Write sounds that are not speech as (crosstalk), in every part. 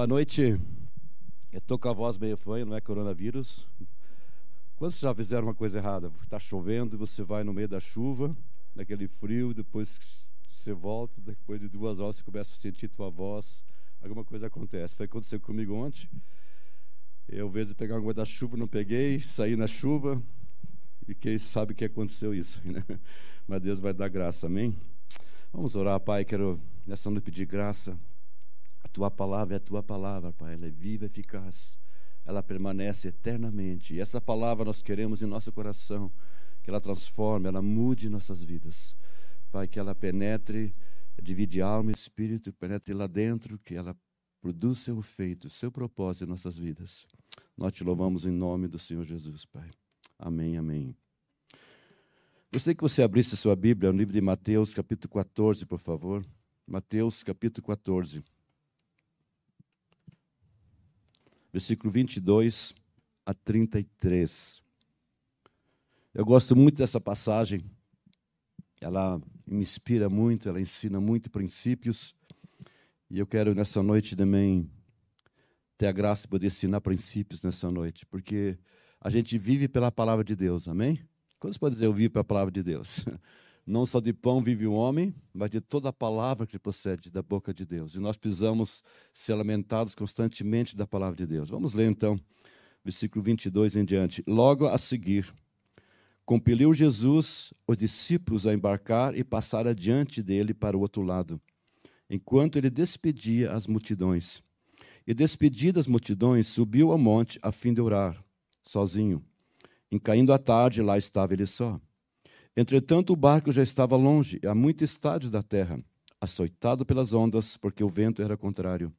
Boa noite. Eu estou com a voz meio fanha, não é coronavírus. Quando vocês já fizeram uma coisa errada? Está chovendo você vai no meio da chuva, naquele frio, depois você volta, depois de duas horas você começa a sentir tua voz, alguma coisa acontece. Foi acontecer comigo ontem. Eu, às vezes, pegar uma da chuva, não peguei, saí na chuva, e quem sabe que aconteceu isso, (laughs) né? Mas Deus vai dar graça, amém? Vamos orar, Pai. Quero nessa noite pedir graça tua palavra é a tua palavra, Pai. Ela é viva e eficaz. Ela permanece eternamente. E essa palavra nós queremos em nosso coração. Que ela transforme, ela mude nossas vidas. Pai, que ela penetre, divide alma e espírito, penetre lá dentro, que ela produza seu efeito, seu propósito em nossas vidas. Nós te louvamos em nome do Senhor Jesus, Pai. Amém, amém. Gostaria que você abrisse sua Bíblia no livro de Mateus, capítulo 14, por favor. Mateus, capítulo 14. Versículo 22 a 33. Eu gosto muito dessa passagem, ela me inspira muito, ela ensina muito princípios, e eu quero nessa noite também ter a graça de poder ensinar princípios nessa noite, porque a gente vive pela palavra de Deus, amém? Quando você pode dizer eu vivo pela palavra de Deus? (laughs) Não só de pão vive o homem, mas de toda a palavra que procede da boca de Deus. E nós precisamos ser alimentados constantemente da palavra de Deus. Vamos ler então, versículo 22 em diante. Logo a seguir, compeliu Jesus os discípulos a embarcar e passar adiante dele para o outro lado, enquanto ele despedia as multidões. E despedidas as multidões, subiu ao monte a fim de orar, sozinho. Em caindo a tarde, lá estava ele só. Entretanto, o barco já estava longe, a muitos estádios da terra, açoitado pelas ondas, porque o vento era contrário.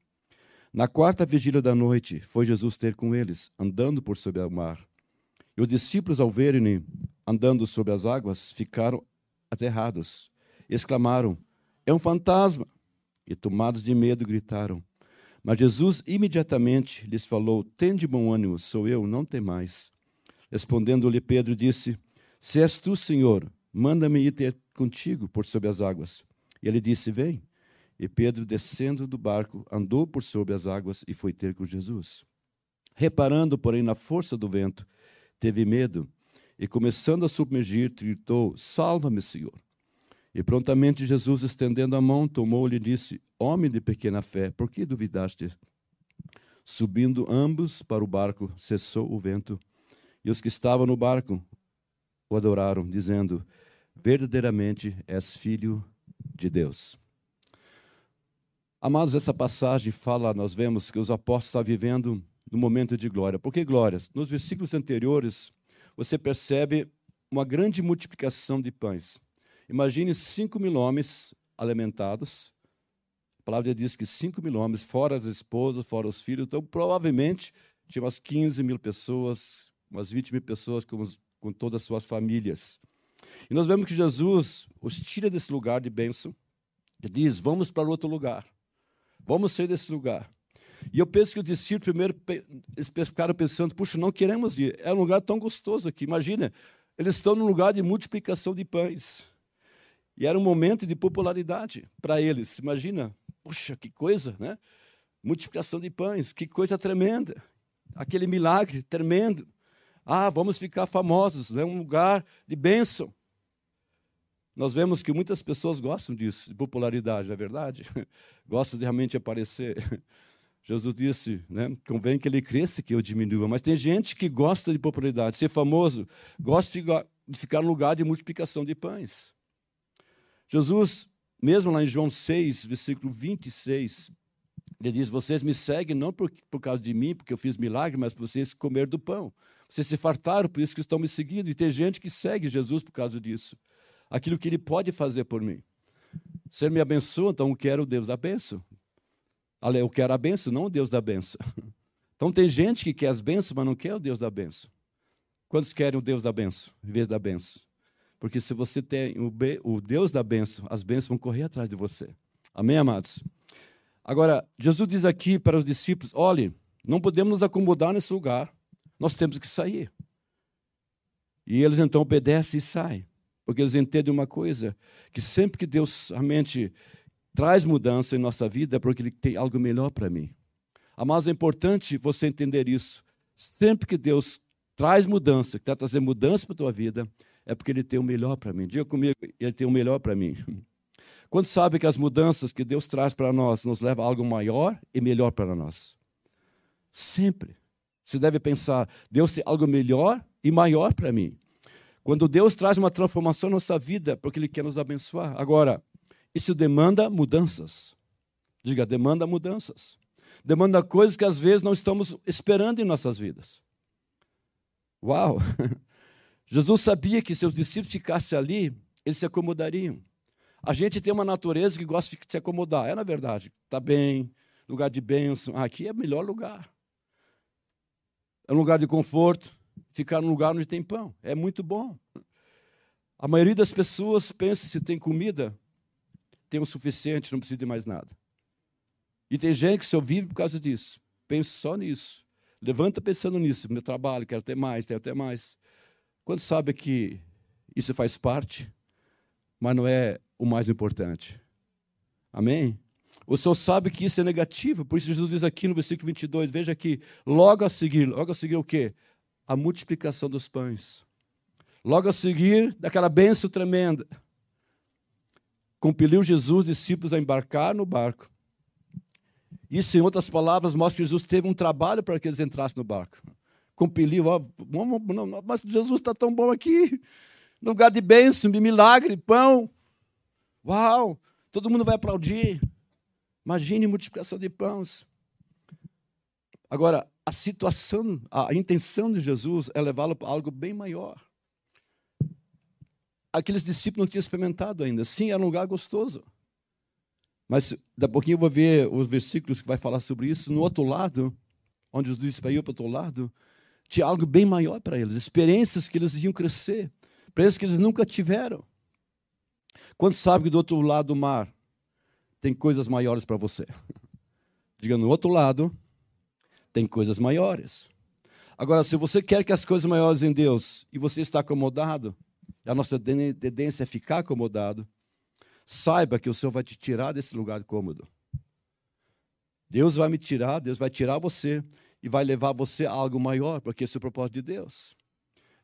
Na quarta vigília da noite, foi Jesus ter com eles, andando por sobre o mar. E os discípulos, ao verem-no andando sobre as águas, ficaram aterrados. Exclamaram: É um fantasma! E tomados de medo, gritaram. Mas Jesus imediatamente lhes falou: Tende bom ânimo, sou eu, não temais. Respondendo-lhe Pedro, disse: se és tu, Senhor, manda-me ir ter contigo por sobre as águas. E ele disse: Vem. E Pedro, descendo do barco, andou por sobre as águas e foi ter com Jesus. Reparando, porém, na força do vento, teve medo e, começando a submergir, gritou: Salva-me, Senhor. E prontamente Jesus, estendendo a mão, tomou-lhe e disse: Homem de pequena fé, por que duvidaste? Subindo ambos para o barco, cessou o vento. E os que estavam no barco o adoraram, dizendo: Verdadeiramente és filho de Deus. Amados, essa passagem fala, nós vemos que os apóstolos estão vivendo no momento de glória. Por que glórias? Nos versículos anteriores, você percebe uma grande multiplicação de pães. Imagine 5 mil homens alimentados. A palavra diz que 5 mil homens, fora as esposas, fora os filhos. Então, provavelmente, tinha umas 15 mil pessoas, umas 20 mil pessoas com os com todas as suas famílias. E nós vemos que Jesus os tira desse lugar de bênção e diz: Vamos para outro lugar. Vamos sair desse lugar. E eu penso que os discípulos primeiro ficaram pensando: puxa, não queremos ir. É um lugar tão gostoso aqui. Imagina, eles estão num lugar de multiplicação de pães. E era um momento de popularidade para eles. Imagina, puxa, que coisa, né? Multiplicação de pães, que coisa tremenda. Aquele milagre tremendo. Ah, vamos ficar famosos, é um lugar de bênção. Nós vemos que muitas pessoas gostam disso, de popularidade, não é verdade? (laughs) Gostam de realmente aparecer. (laughs) Jesus disse, né, convém que ele cresça que eu diminua. Mas tem gente que gosta de popularidade, ser famoso, gosta de ficar no lugar de multiplicação de pães. Jesus, mesmo lá em João 6, versículo 26, ele diz: Vocês me seguem não por, por causa de mim, porque eu fiz milagre, mas por vocês comer do pão. Vocês se fartaram, por isso que estão me seguindo. E tem gente que segue Jesus por causa disso. Aquilo que ele pode fazer por mim. Se ele me abençoa, então eu quero o Deus da benção. Eu quero a benção, não o Deus da benção. (laughs) Então tem gente que quer as bênçãos, mas não quer o Deus da benção. Quantos querem o Deus da benção em vez da benção? Porque se você tem o Deus da benção, as bênçãos vão correr atrás de você. Amém, amados? Agora, Jesus diz aqui para os discípulos: olhe, não podemos nos acomodar nesse lugar nós temos que sair. E eles então obedecem e saem, porque eles entendem uma coisa: que sempre que Deus realmente traz mudança em nossa vida é porque Ele tem algo melhor para mim. Mas é importante você entender isso. Sempre que Deus traz mudança, que está trazendo mudança para a tua vida, é porque Ele tem o melhor para mim. Diga comigo, Ele tem o melhor para mim. (laughs) Quando sabe que as mudanças que Deus traz para nós nos levam a algo maior e melhor para nós? Sempre. Você deve pensar, Deus tem algo melhor e maior para mim. Quando Deus traz uma transformação na nossa vida, porque Ele quer nos abençoar. Agora, isso demanda mudanças. Diga, demanda mudanças. Demanda coisas que às vezes não estamos esperando em nossas vidas. Uau! (laughs) Jesus sabia que se os discípulos ficassem ali, eles se acomodariam. A gente tem uma natureza que gosta de se acomodar. É na verdade. Está bem, lugar de bênção. aqui é o melhor lugar. É um lugar de conforto. Ficar num lugar onde tem pão. É muito bom. A maioria das pessoas pensa se tem comida, tem o suficiente, não precisa de mais nada. E tem gente que só vive por causa disso. Pensa só nisso. Levanta pensando nisso. Meu trabalho, quero ter mais, quero ter mais. Quando sabe que isso faz parte, mas não é o mais importante. Amém? O Senhor sabe que isso é negativo, por isso Jesus diz aqui no versículo 22, veja aqui, logo a seguir, logo a seguir o quê? A multiplicação dos pães. Logo a seguir, daquela benção tremenda, compeliu Jesus, discípulos, a embarcar no barco. Isso, em outras palavras, mostra que Jesus teve um trabalho para que eles entrassem no barco. Compeliu, ó, mas Jesus está tão bom aqui, lugar de bênção, de milagre, pão. Uau! Todo mundo vai aplaudir. Imagine multiplicação de pães. Agora, a situação, a intenção de Jesus é levá-lo para algo bem maior. Aqueles discípulos não tinham experimentado ainda. Sim, era um lugar gostoso. Mas daqui a pouquinho eu vou ver os versículos que vai falar sobre isso. No outro lado, onde os discípulos iam para o outro lado, tinha algo bem maior para eles. Experiências que eles iam crescer. Experiências que eles nunca tiveram. Quando sabe que do outro lado do mar tem coisas maiores para você? Diga, no outro lado tem coisas maiores. Agora, se você quer que as coisas maiores em Deus e você está acomodado, a nossa tendência é ficar acomodado, saiba que o Senhor vai te tirar desse lugar cômodo. Deus vai me tirar, Deus vai tirar você e vai levar você a algo maior, porque esse é o propósito de Deus.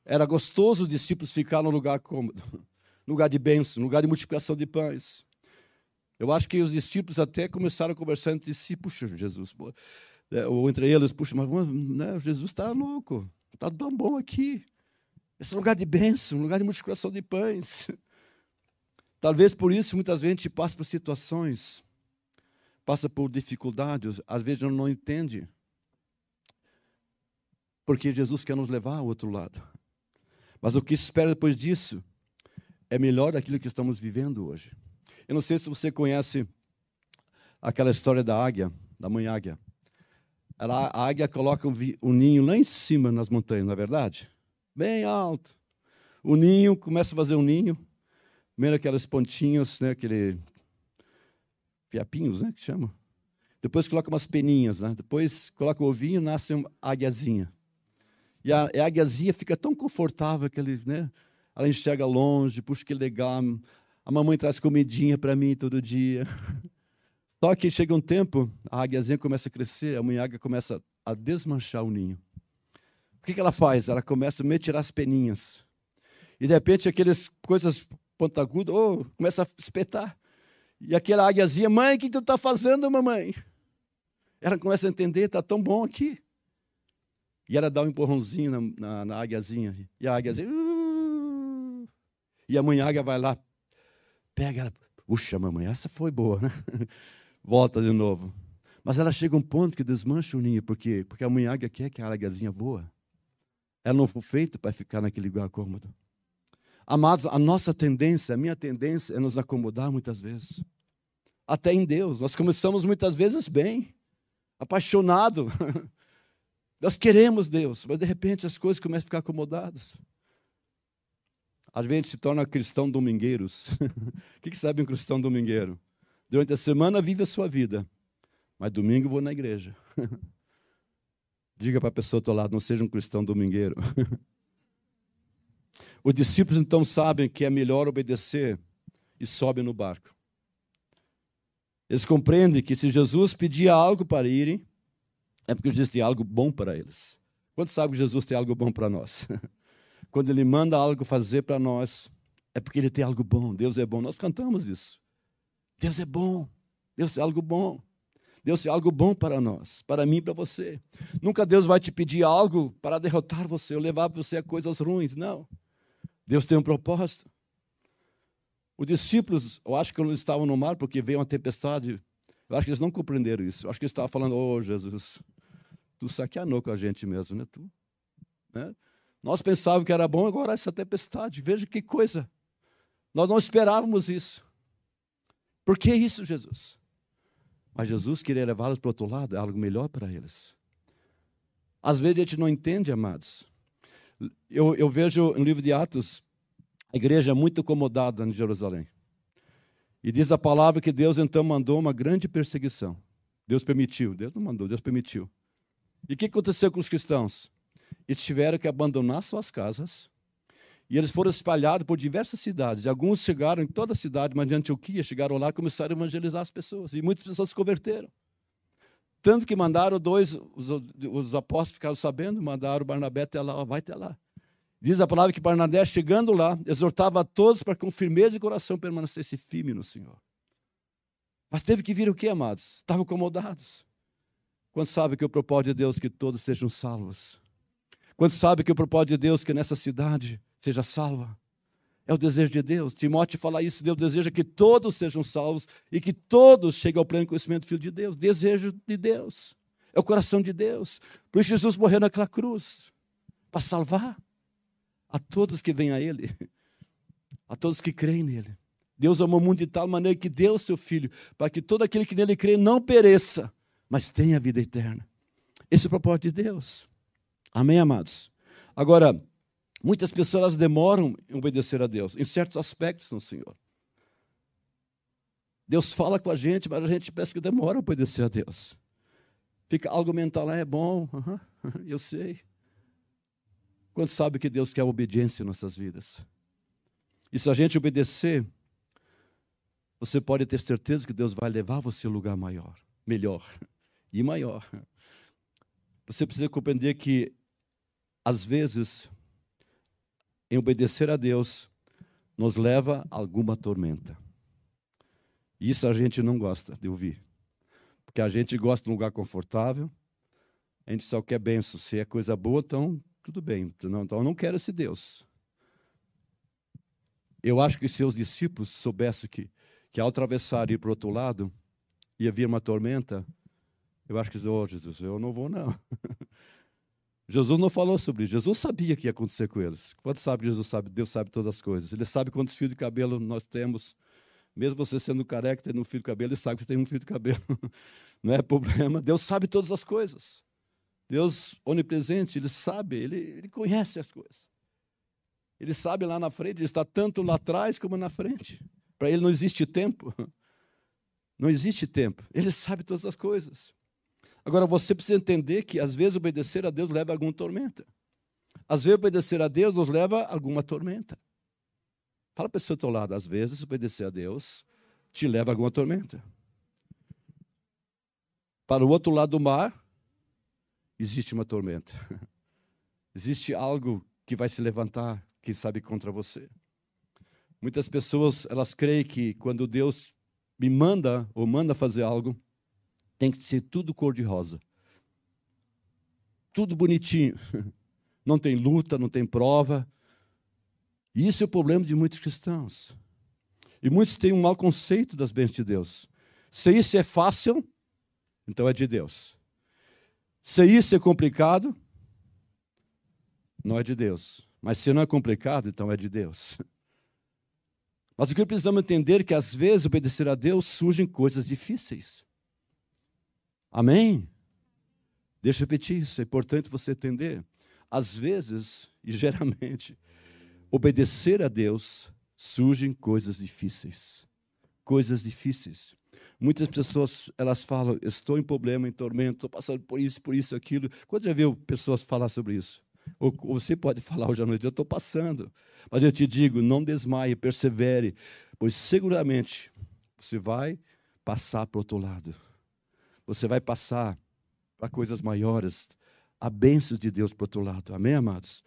Era gostoso os discípulos ficar no lugar cômodo (laughs) lugar de bênção, lugar de multiplicação de pães. Eu acho que os discípulos até começaram a conversar entre si, puxa, Jesus, é, ou entre eles, puxa, mas né, Jesus está louco, está tão bom aqui. Esse lugar de bênção, lugar de multiplicação de pães. (laughs) Talvez por isso, muitas vezes, a gente passa por situações, passa por dificuldades, às vezes não, não entende. Porque Jesus quer nos levar ao outro lado. Mas o que espera depois disso é melhor daquilo que estamos vivendo hoje. Eu não sei se você conhece aquela história da águia, da mãe águia. Ela, a águia coloca um, ninho lá em cima nas montanhas, não é verdade? Bem alto. O ninho começa a fazer um ninho, meio aquelas pontinhas, né, aquele piapinhos, né, que chama. Depois coloca umas peninhas, né? Depois coloca o ovinho, nasce uma águiazinha. E a, a águiazinha fica tão confortável que eles, né? ela enxerga longe, puxa que legal. A mamãe traz comidinha para mim todo dia. (laughs) Só que chega um tempo, a águiazinha começa a crescer, a mãe águia começa a desmanchar o ninho. O que, que ela faz? Ela começa a tirar as peninhas. E de repente aquelas coisas pontagudas, oh, começa a espetar. E aquela águiazinha, mãe, o que tu está fazendo, mamãe? Ela começa a entender, está tão bom aqui. E ela dá um empurrãozinho na, na, na águiazinha. E a águiazinha, uh, e a mãe águia vai lá, pega ela. Puxa, mamãe, essa foi boa, né? (laughs) Volta de novo. Mas ela chega a um ponto que desmancha o ninho. Por quê? Porque a mãe águia quer que a águiazinha voa. Ela não foi feita para ficar naquele lugar cômodo. Amados, a nossa tendência, a minha tendência é nos acomodar muitas vezes. Até em Deus. Nós começamos muitas vezes bem, apaixonado. (laughs) Nós queremos Deus, mas de repente as coisas começam a ficar acomodadas. Às vezes se torna cristão domingueiros. o (laughs) que, que sabe um cristão domingueiro? Durante a semana vive a sua vida, mas domingo vou na igreja. (laughs) Diga para a pessoa do teu lado, não seja um cristão domingueiro. (laughs) Os discípulos então sabem que é melhor obedecer e sobem no barco. Eles compreendem que se Jesus pedia algo para irem, é porque Jesus tem algo bom para eles. Quando sabe que Jesus tem algo bom para nós? Quando Ele manda algo fazer para nós, é porque Ele tem algo bom. Deus é bom. Nós cantamos isso. Deus é bom. Deus tem algo bom. Deus tem algo bom para nós, para mim e para você. Nunca Deus vai te pedir algo para derrotar você ou levar você a coisas ruins. Não. Deus tem um propósito. Os discípulos, eu acho que eles estavam no mar porque veio uma tempestade. Eu acho que eles não compreenderam isso. Eu acho que eles estavam falando, oh Jesus, tu saqueanou com a gente mesmo, né? Tu, né? Nós pensávamos que era bom, agora essa tempestade. Veja que coisa. Nós não esperávamos isso. Por que isso, Jesus? Mas Jesus queria levá-los para o outro lado, é algo melhor para eles. Às vezes a gente não entende, amados. Eu, eu vejo no livro de Atos a igreja muito acomodada em Jerusalém. E diz a palavra que Deus então mandou uma grande perseguição. Deus permitiu, Deus não mandou, Deus permitiu. E o que aconteceu com os cristãos? Eles tiveram que abandonar suas casas, e eles foram espalhados por diversas cidades. Alguns chegaram em toda a cidade, mas de Antioquia, chegaram lá e começaram a evangelizar as pessoas. E muitas pessoas se converteram. Tanto que mandaram dois, os, os apóstolos ficaram sabendo, mandaram Barnabé até lá, vai até lá. Diz a palavra que Barnabé, chegando lá, exortava a todos para com firmeza de coração permanecesse firme no Senhor. Mas teve que vir o que, amados? Estavam acomodados. Quando sabe que o propósito de Deus é que todos sejam salvos. Quando sabe que o propósito de Deus é que nessa cidade seja salva. É o desejo de Deus. Timóteo fala isso, Deus deseja que todos sejam salvos e que todos cheguem ao pleno conhecimento do Filho de Deus. Desejo de Deus. É o coração de Deus. Por isso Jesus morreu naquela cruz para salvar a todos que vêm a Ele, a todos que creem nele. Deus amou o mundo de tal maneira que deu o seu Filho, para que todo aquele que nele crê não pereça, mas tenha vida eterna. Esse é o propósito de Deus. Amém, amados? Agora, Muitas pessoas demoram em obedecer a Deus, em certos aspectos no Senhor. Deus fala com a gente, mas a gente pensa que demora a obedecer a Deus. Fica algo mental, ah, é bom, (laughs) eu sei. Quando sabe que Deus quer obediência em nossas vidas? E se a gente obedecer, você pode ter certeza que Deus vai levar você a um lugar maior, melhor (laughs) e maior. Você precisa compreender que, às vezes, em obedecer a Deus nos leva a alguma tormenta. Isso a gente não gosta de ouvir. Porque a gente gosta de um lugar confortável, a gente só quer benção. Se é coisa boa, então tudo bem. Então, então eu não quero esse Deus. Eu acho que se os discípulos soubessem que, que ao atravessar e ir para o outro lado, ia vir uma tormenta, eu acho que, oh, Jesus, eu não vou não. (laughs) Jesus não falou sobre isso. Jesus sabia que ia acontecer com eles. Quando sabe Jesus sabe? Deus sabe todas as coisas. Ele sabe quantos fios de cabelo nós temos. Mesmo você sendo careca, tendo um fio de cabelo, ele sabe que você tem um fio de cabelo. (laughs) Não é problema. Deus sabe todas as coisas. Deus onipresente, ele sabe, ele, ele conhece as coisas. Ele sabe lá na frente, ele está tanto lá atrás como na frente. Para ele não existe tempo. (laughs) Não existe tempo. Ele sabe todas as coisas. Agora, você precisa entender que às vezes obedecer a Deus leva a alguma tormenta. Às vezes obedecer a Deus nos leva a alguma tormenta. Fala para o seu lado, às vezes obedecer a Deus te leva a alguma tormenta. Para o outro lado do mar, existe uma tormenta. (laughs) Existe algo que vai se levantar, quem sabe, contra você. Muitas pessoas, elas creem que quando Deus me manda ou manda fazer algo, tem que ser tudo cor-de-rosa. Tudo bonitinho. (laughs) Não tem luta, não tem prova. Isso é o problema de muitos cristãos. E muitos têm um mau conceito das bênçãos de Deus. Se isso é fácil, então é de Deus. Se isso é complicado, não é de Deus. Mas se não é complicado, então é de Deus. (laughs) Mas o que precisamos entender é que às vezes obedecer a Deus surgem coisas difíceis. Amém? Deixa eu repetir isso, é importante você entender. Às vezes, e geralmente, obedecer a Deus surgem coisas difíceis. Coisas difíceis. Muitas pessoas, elas falam, estou em problema, em tormento, estou passando por isso, por isso, aquilo. Quando já viu pessoas falar sobre isso? Ou, ou você pode falar hoje à noite, eu estou passando. Mas eu te digo, não desmaie, persevere, pois seguramente você vai passar para o outro lado você vai passar para coisas maiores. A bênção de Deus para outro lado. Amém, amados?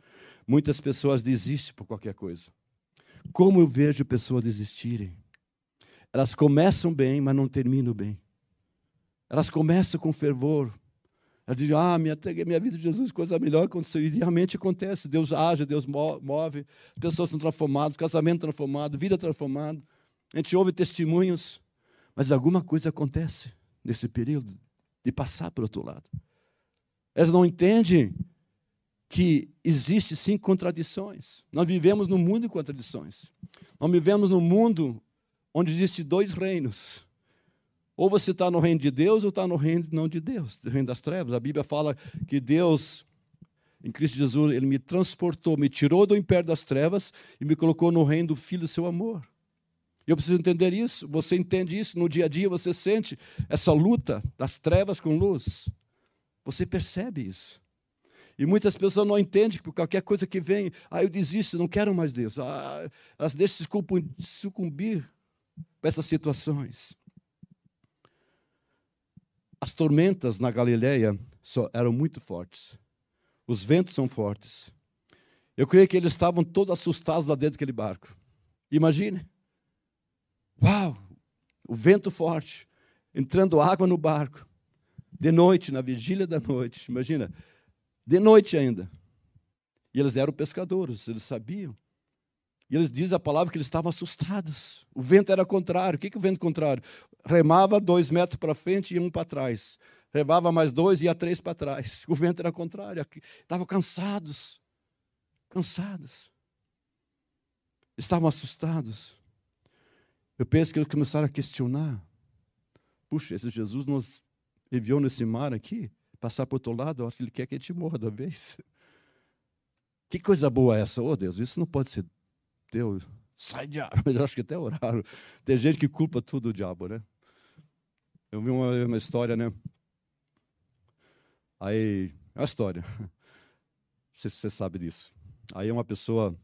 Muitas pessoas desistem por qualquer coisa. Como eu vejo pessoas desistirem? Elas começam bem, mas não terminam bem. Elas começam com fervor. Elas dizem, ah, entreguei minha vida de Jesus, coisa melhor aconteceu. E realmente acontece. Deus age, Deus move, pessoas são transformadas, casamento transformado, vida transformada. A gente ouve testemunhos, mas alguma coisa acontece nesse período de passar para o outro lado. Elas não entendem que existe sim contradições. Nós vivemos num mundo de contradições. Nós vivemos num mundo onde existe dois reinos. Ou você está no reino de Deus ou está no reino não de Deus, no reino das trevas. A Bíblia fala que Deus, em Cristo Jesus, Ele me transportou, me tirou do império das trevas e me colocou no reino do Filho do seu amor. Eu preciso entender isso. Você entende isso no dia a dia, você sente essa luta das trevas com luz. Você percebe isso. E muitas pessoas não entendem que qualquer coisa que vem, ah, eu desisto, não quero mais Deus. Ah, elas deixam se sucumbir para essas situações. As tormentas na Galileia eram muito fortes. Os ventos são fortes. Eu creio que eles estavam todos assustados lá dentro daquele barco. Imagine. Uau! O vento forte, entrando água no barco. De noite, na vigília da noite. Imagina. De noite ainda. E eles eram pescadores, eles sabiam. E eles dizem a palavra que eles estavam assustados. O vento era contrário. O que, que o vento contrário? Remava dois metros para frente e um para trás. Remava mais dois e ia três para trás. O vento era contrário. Estavam cansados. Cansados. Estavam assustados. Eu penso que eles começaram a questionar. Puxa, esse Jesus nos enviou nesse mar aqui, passar para o outro lado, eu acho que ele quer que a gente morra da vez. Que coisa boa é essa? Oh Deus, isso não pode ser Deus, sai diabo. (laughs) Eu acho que até oraram. Tem gente que culpa tudo o diabo, né? Eu vi uma, uma história, né? Aí, é uma história. (laughs) Se você sabe disso. Aí uma pessoa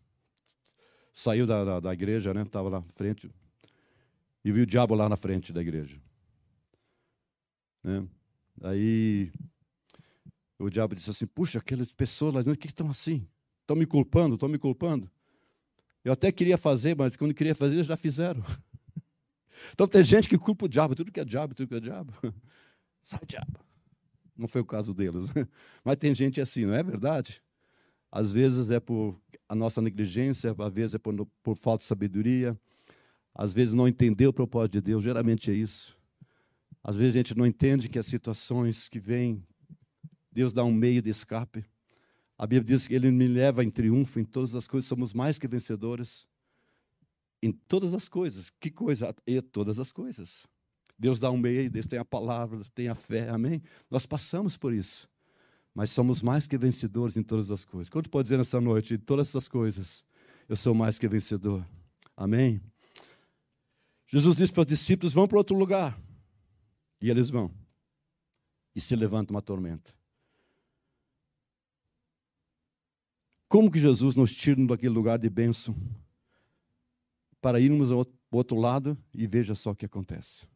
saiu da, da, da igreja, né? Estava lá na frente e viu o diabo lá na frente da igreja. Né? Aí o diabo disse assim: Puxa, aquelas pessoas lá dentro, que estão assim? Estão me culpando, estão me culpando. Eu até queria fazer, mas quando queria fazer, eles já fizeram. (laughs) Então tem gente que culpa o diabo, tudo que é diabo, tudo que é diabo. (laughs) Sai diabo. Não foi o caso deles. (laughs) Mas tem gente assim, não é verdade? Às vezes é por a nossa negligência, às vezes é por, por falta de sabedoria, às vezes não entender o propósito de Deus, geralmente é isso. Às vezes a gente não entende que as situações que vêm, Deus dá um meio de escape. A Bíblia diz que Ele me leva em triunfo em todas as coisas, somos mais que vencedores. Em todas as coisas. Que coisa? E todas as coisas. Deus dá um meio, Deus tem a palavra, tem a fé, amém? Nós passamos por isso. Mas somos mais que vencedores em todas as coisas. Quanto pode dizer nessa noite, em todas essas coisas, eu sou mais que vencedor. Amém? Jesus disse para os discípulos: vão para outro lugar. E eles vão. E se levanta uma tormenta. Como que Jesus nos tira daquele lugar de bênção para irmos ao outro lado e veja só o que acontece?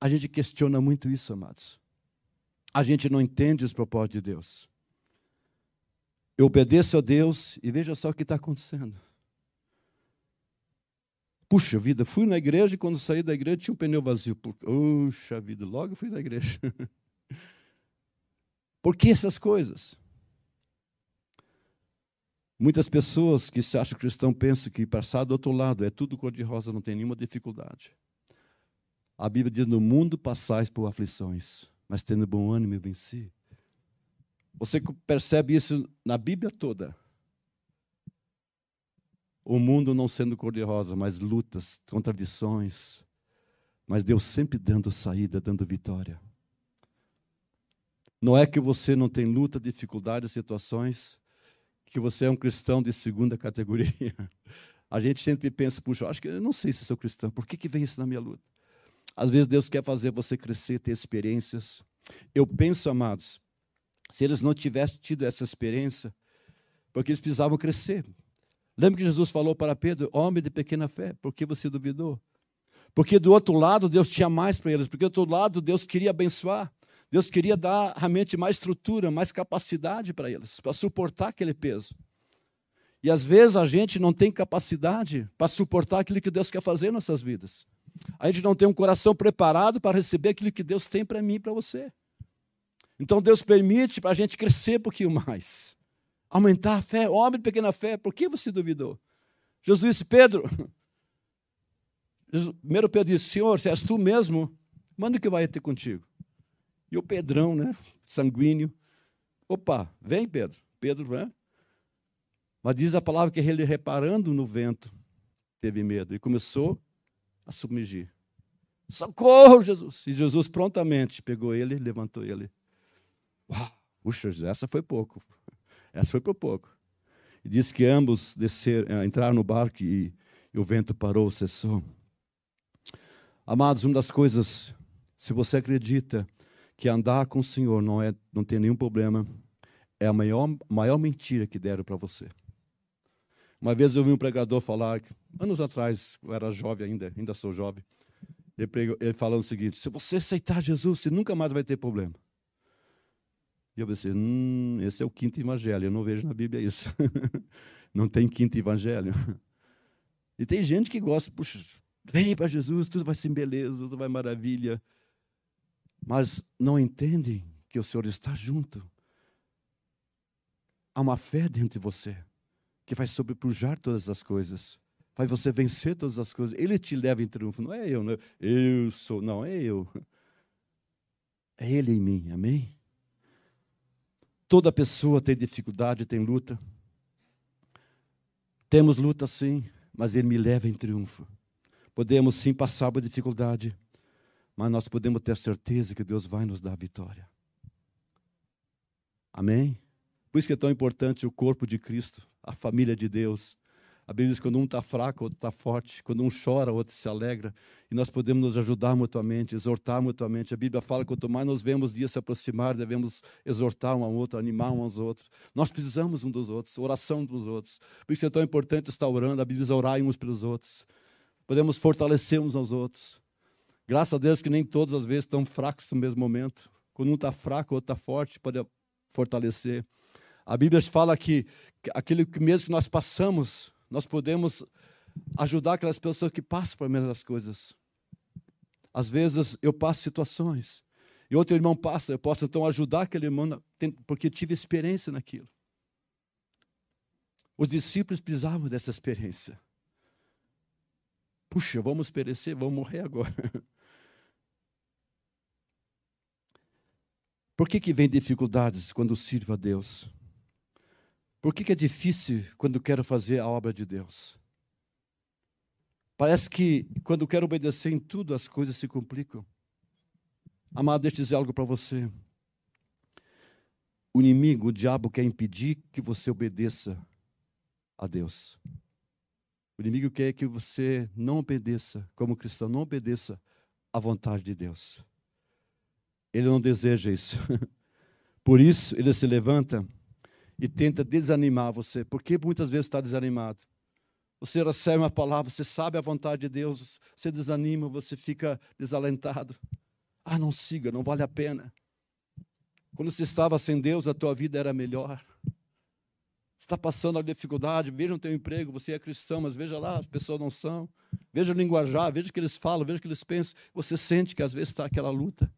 A gente questiona muito isso, amados. A gente não entende os propósitos de Deus. Eu obedeço a Deus e veja só o que está acontecendo. Puxa vida, fui na igreja e quando saí da igreja tinha um pneu vazio. Puxa vida, logo fui na igreja. (laughs) Por que essas coisas? Muitas pessoas que se acham cristão pensam que passar do outro lado é tudo cor-de-rosa, não tem nenhuma dificuldade. A Bíblia diz: No mundo passais por aflições, mas tendo bom ânimo e venci. Você percebe isso na Bíblia toda. O mundo não sendo cor-de-rosa, mas lutas, contradições, mas Deus sempre dando saída, dando vitória. Não é que você não tem luta, dificuldades, situações, que você é um cristão de segunda categoria. A gente sempre pensa, puxa, acho que eu não sei se sou cristão, por que, que vem isso na minha luta? Às vezes Deus quer fazer você crescer, ter experiências. Eu penso, amados, se eles não tivessem tido essa experiência, porque eles precisavam crescer. Lembra que Jesus falou para Pedro, homem de pequena fé, por que você duvidou? Porque do outro lado Deus tinha mais para eles, porque do outro lado Deus queria abençoar. Deus queria dar realmente mais estrutura, mais capacidade para eles, para suportar aquele peso. E às vezes a gente não tem capacidade para suportar aquilo que Deus quer fazer em nossas vidas. A gente não tem um coração preparado para receber aquilo que Deus tem para mim e para você. Então Deus permite para a gente crescer um pouquinho mais, aumentar a fé. Homem de pequena fé, por que você duvidou? Jesus disse, Pedro, primeiro Pedro disse, Senhor, se és tu mesmo, manda que vai ter contigo. E o Pedrão, né, sanguíneo, opa, vem Pedro. Pedro, né? Mas diz a palavra que ele, reparando no vento, teve medo e começou a submergir. Socorro, Jesus! E Jesus prontamente pegou ele e levantou ele. Uau, puxa, essa foi pouco. Essa foi por pouco. E disse que ambos descer, eh, entraram no barco e, e o vento parou, cessou. Amados, uma das coisas, se você acredita que andar com o Senhor não, é, não tem nenhum problema, é a maior, maior mentira que deram para você. Uma vez eu vi um pregador falar, anos atrás, eu era jovem ainda, ainda sou jovem, ele, pregou, ele falando o seguinte: se você aceitar Jesus, você nunca mais vai ter problema. E eu pensei, hum, esse é o quinto evangelho, eu não vejo na Bíblia isso. (laughs) não tem quinto evangelho. (laughs) E tem gente que gosta, puxa, vem para Jesus, tudo vai ser beleza, tudo vai maravilha. Mas não entendem que o Senhor está junto. Há uma fé dentro de você que vai sobrepujar todas as coisas. Vai você vencer todas as coisas. Ele te leva em triunfo. Não é eu, não é eu sou, não, é eu. É Ele em mim, amém? Toda pessoa tem dificuldade, tem luta. Temos luta sim, mas Ele me leva em triunfo. Podemos sim passar por dificuldade, mas nós podemos ter certeza que Deus vai nos dar a vitória. Amém? Por isso que é tão importante o corpo de Cristo, a família de Deus. A Bíblia diz que quando um está fraco, outro está forte. Quando um chora, o outro se alegra. E nós podemos nos ajudar mutuamente, exortar mutuamente. A Bíblia fala que quanto mais nos vemos dias se aproximar, devemos exortar um ao outro, animar um aos outros. Nós precisamos um dos outros, oração dos outros. Por isso é tão importante estar orando. A Bíblia diz orar uns pelos outros. Podemos fortalecer uns aos outros. Graças a Deus que nem todas as vezes estão fracos no mesmo momento. Quando um está fraco, o outro está forte, pode fortalecer. A Bíblia fala que, que aquilo que mesmo que nós passamos, nós podemos ajudar aquelas pessoas que passam por mesmas coisas. Às vezes eu passo situações e outro irmão passa, eu posso então ajudar aquele irmão porque tive experiência naquilo. Os discípulos precisavam dessa experiência. Puxa, vamos perecer, vamos morrer agora. (laughs) Por que, que vem dificuldades quando sirvo a Deus? Por que, que é difícil quando quero fazer a obra de Deus? Parece que quando quero obedecer em tudo, as coisas se complicam. Amado, deixa eu dizer algo para você. O inimigo, o diabo, quer impedir que você obedeça a Deus. O inimigo quer que você não obedeça, como cristão, não obedeça à vontade de Deus. Ele não deseja isso. (laughs) Por isso, ele se levanta e tenta desanimar você. Porque muitas vezes está desanimado. Você recebe uma palavra, você sabe a vontade de Deus, você desanima, você fica desalentado. Ah, não siga, não vale a pena. Quando você estava sem Deus, a tua vida era melhor. Está passando a dificuldade, veja o teu emprego, você é cristão, mas veja lá, as pessoas não são. Veja o linguajar, veja o que eles falam, veja o que eles pensam. Você sente que às vezes está aquela luta.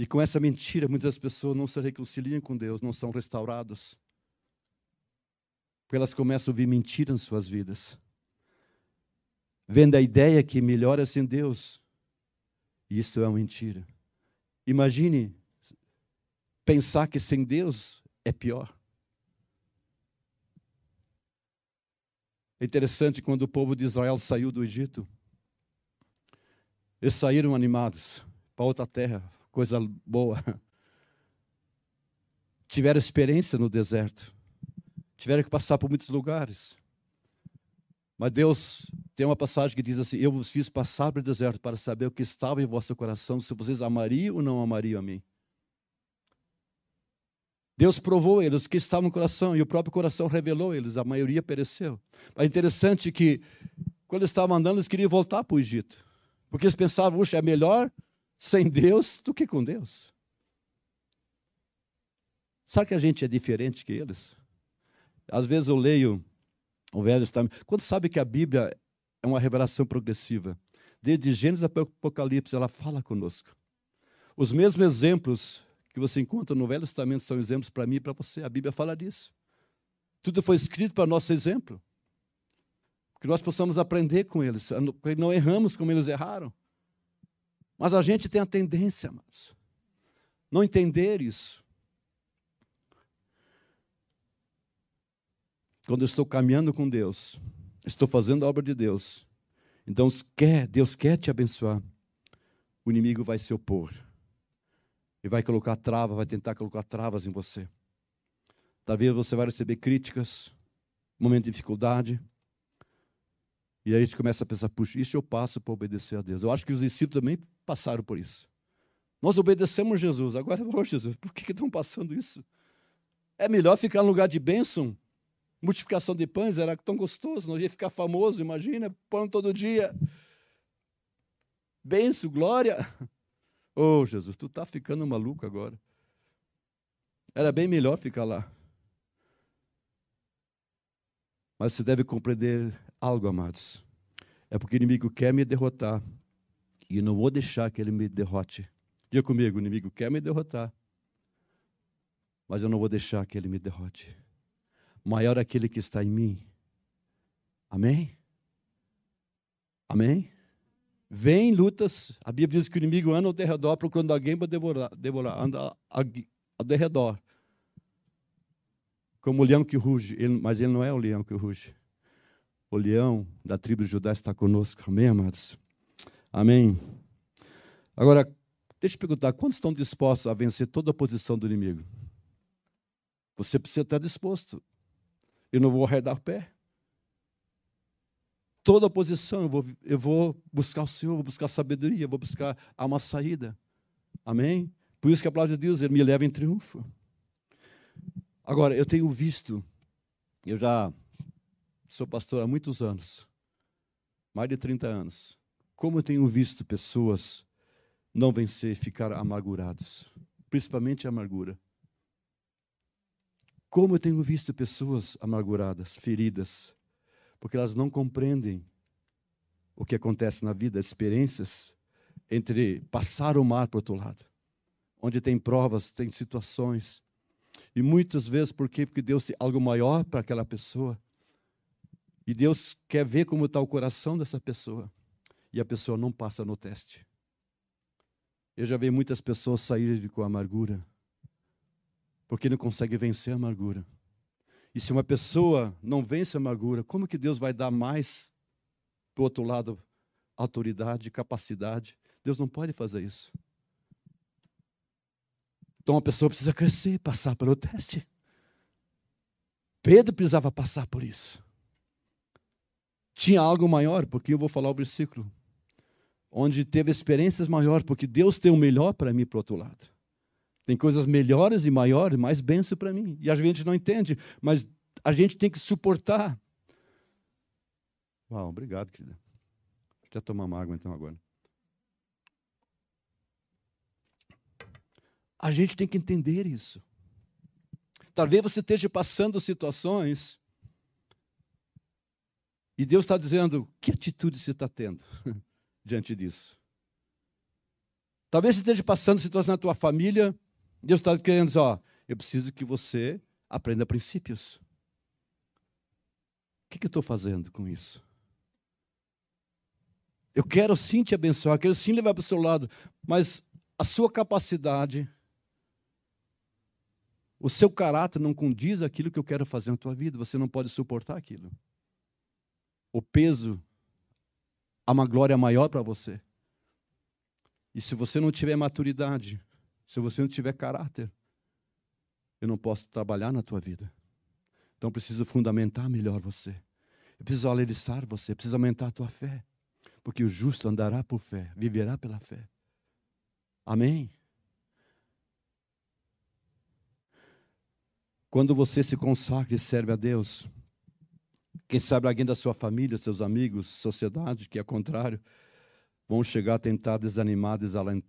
E com essa mentira, muitas pessoas não se reconciliam com Deus, não são restaurados. Porque elas começam a ouvir mentiras em suas vidas. Vendo a ideia que melhor é sem Deus. Isso é uma mentira. Imagine pensar que sem Deus é pior. É interessante quando o povo de Israel saiu do Egito. Eles saíram animados para outra terra, coisa boa. (laughs) Tiveram experiência no deserto. Tiveram que passar por muitos lugares. Mas Deus tem uma passagem que diz assim: Eu vos fiz passar pelo deserto para saber o que estava em vosso coração, se vocês amariam ou não amariam a mim. Deus provou eles que estava no coração e o próprio coração revelou eles, a maioria pereceu. Mas é interessante que, quando eles estavam andando, eles queriam voltar para o Egito, porque eles pensavam, puxa, é melhor sem Deus do que com Deus. Sabe que a gente é diferente que eles? Às vezes eu leio o Velho Testamento. Quando sabe que a Bíblia é uma revelação progressiva, desde Gênesis até Apocalipse, ela fala conosco. Os mesmos exemplos que você encontra no Velho Testamento são exemplos para mim e para você. A Bíblia fala disso. Tudo foi escrito para nosso exemplo. Que nós possamos aprender com eles, que não erramos como eles erraram. Mas a gente tem a tendência, mas não entender isso. Quando eu estou caminhando com Deus, estou fazendo a obra de Deus, então quer, Deus quer te abençoar, o inimigo vai se opor. E vai colocar trava, vai tentar colocar travas em você. Talvez você vai receber críticas, momento de dificuldade. E aí a gente começa a pensar, puxa, isso eu passo para obedecer a Deus. Eu acho que os discípulos também passaram por isso. Nós obedecemos Jesus, agora, (laughs) oh Jesus, por que, estão passando isso? É melhor ficar no lugar de bênção. Multiplicação de pães era tão gostoso, nós ia ficar famoso, imagina, pão todo dia. Benção, glória. (laughs) Oh, Jesus, tu está ficando maluco agora. Era bem melhor ficar lá. Mas você deve compreender algo, amados. É porque o inimigo quer me derrotar. E eu não vou deixar que ele me derrote. Diga comigo, o inimigo quer me derrotar. Mas eu não vou deixar que ele me derrote. Maior é aquele que está em mim. Amém? Amém? Vem lutas. A Bíblia diz que o inimigo anda ao derredor procurando alguém para devorar, devorar anda ao derredor. Como o leão que ruge, ele, mas ele não é o leão que ruge. O leão da tribo de Judá está conosco. Amém, amados? Amém. Agora, deixa eu perguntar: quantos estão dispostos a vencer toda a posição do inimigo? Você precisa estar disposto. Eu não vou arredar o pé. Toda a posição, eu vou, eu vou buscar o Senhor, vou buscar sabedoria, vou buscar uma saída. Amém? Por isso que a palavra de Deus ele me leva em triunfo. Agora, eu tenho visto, eu já sou pastor há muitos anos, mais de 30 anos, como eu tenho visto pessoas não vencer, ficar amargurados, principalmente a amargura. Como eu tenho visto pessoas amarguradas, feridas, porque elas não compreendem o que acontece na vida, experiências entre passar o mar para o outro lado, onde tem provas, tem situações. E muitas vezes, por quê? Porque Deus tem algo maior para aquela pessoa. E Deus quer ver como está o coração dessa pessoa. E a pessoa não passa no teste. Eu já vi muitas pessoas saírem com amargura, porque não consegue vencer a amargura. E se uma pessoa não vence a amargura, como que Deus vai dar mais do outro lado autoridade, capacidade? Deus não pode fazer isso. Então a pessoa precisa crescer, passar pelo teste. Pedro precisava passar por isso. Tinha algo maior, porque eu vou falar o versículo, onde teve experiências maiores, porque Deus tem o melhor para mim para outro lado. Tem coisas melhores e maiores, mais bênção para mim. E a gente não entende, mas a gente tem que suportar. Uau, obrigado, querida. Deixa eu tomar uma água então agora. A gente tem que entender isso. Talvez você esteja passando situações e Deus está dizendo: que atitude você está tendo (laughs) diante disso? Talvez você esteja passando situações na tua família Deus está querendo dizer, ó, eu preciso que você aprenda princípios. O que, que eu estou fazendo com isso? Eu quero sim te abençoar, quero sim levar para o seu lado, mas a sua capacidade, o seu caráter não condiz aquilo que eu quero fazer na tua vida, você não pode suportar aquilo. O peso, há uma glória maior para você. E se você não tiver maturidade, se você não tiver caráter, eu não posso trabalhar na tua vida. Então preciso fundamentar melhor você. Eu preciso alicerçar você, preciso aumentar a tua fé. Porque o justo andará por fé, viverá pela fé. Amém? Quando você se consagra e serve a Deus, quem sabe alguém da sua família, seus amigos, sociedade, que é contrário, vão chegar a tentar desanimar,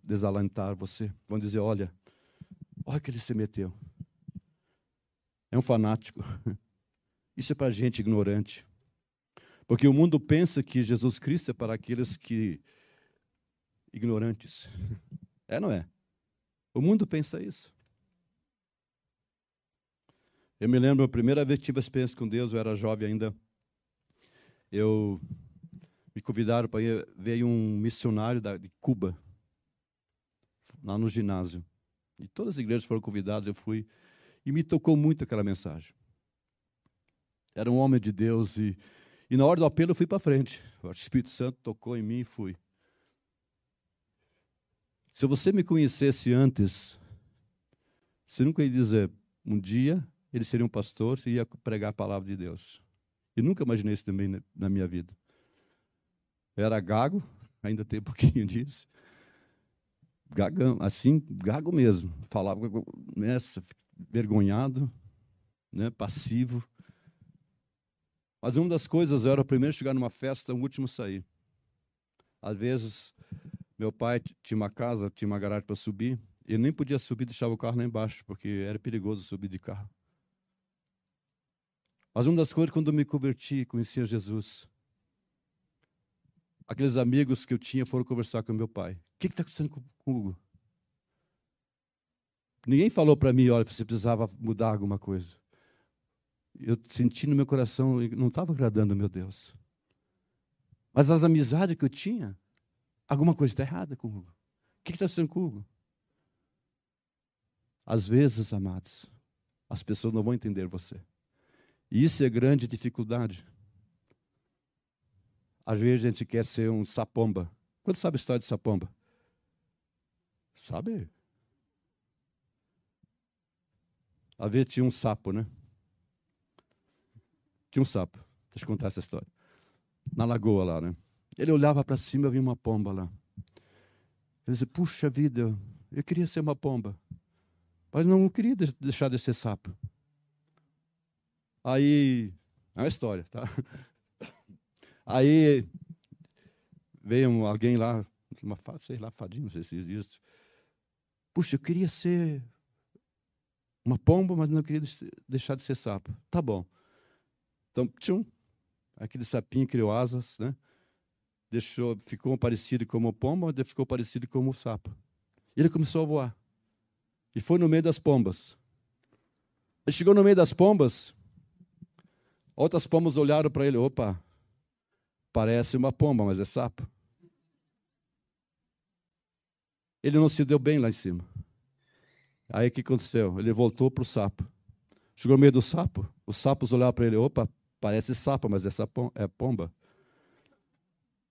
desalentar você. Vão dizer: olha, olha que ele se meteu. É um fanático. (laughs) Isso é para gente ignorante. Porque o mundo pensa que Jesus Cristo é para aqueles que ignorantes. É, não é? O mundo pensa isso. Eu me lembro a primeira vez que tive experiência com Deus, eu era jovem ainda. Eu me convidaram para ir veio um missionário da, de Cuba lá no ginásio. E todas as igrejas foram convidadas, eu fui e me tocou muito aquela mensagem. Era um homem de Deus e, e na hora do apelo eu fui para frente. O Espírito Santo tocou em mim e fui. Se você me conhecesse antes, você nunca ia dizer, um dia ele seria um pastor e ia pregar a palavra de Deus. E nunca imaginei isso também na minha vida. Era gago, ainda tem um (laughs) pouquinho disso. Gagão, assim, gago mesmo. Falava nessa, vergonhado, né, passivo. Mas uma das coisas, era o primeiro chegar numa festa, o último sair. Às vezes, meu pai tinha uma casa, tinha uma garagem para subir, ele nem podia subir, deixava o carro lá embaixo, porque era perigoso subir de carro. Mas uma das coisas, quando me converti, conhecia Jesus, aqueles amigos que eu tinha foram conversar com meu pai. O que está acontecendo com, o Hugo? Ninguém falou para mim, olha, você precisava mudar alguma coisa. Eu senti no meu coração, não estava agradando meu Deus. Mas as amizades que eu tinha, alguma coisa está errada com o Hugo. O que está acontecendo com o Hugo? Às vezes, amados, as pessoas não vão entender você. E isso é grande dificuldade. Às vezes a gente quer ser um sapomba. Quanto sabe a história de sapomba? Sabe? Às vezes tinha um sapo, né? Tinha um sapo. Deixa eu contar essa história. Na lagoa lá, né? Ele olhava para cima e via uma pomba lá. Ele disse: Puxa vida, eu queria ser uma pomba. Mas não queria deixar de ser sapo. Aí, é uma história, tá? (laughs) Aí veio alguém lá, uma, sei lá, fadinho, não sei se existe. Puxa, eu queria ser uma pomba, mas não queria deixar de ser sapo. Tá bom. Então, tchum, aquele sapinho criou asas, né? Deixou, ficou parecido como pomba, ficou parecido como sapo. E ele começou a voar. E foi no meio das pombas. Ele chegou no meio das pombas, Outras pombas olharam para ele, opa, parece uma pomba, mas é sapo. Ele não se deu bem lá em cima. Aí o que aconteceu? Ele voltou para o sapo. Chegou no meio do sapo. Os sapos olharam para ele, opa, parece sapo, mas essa é pomba.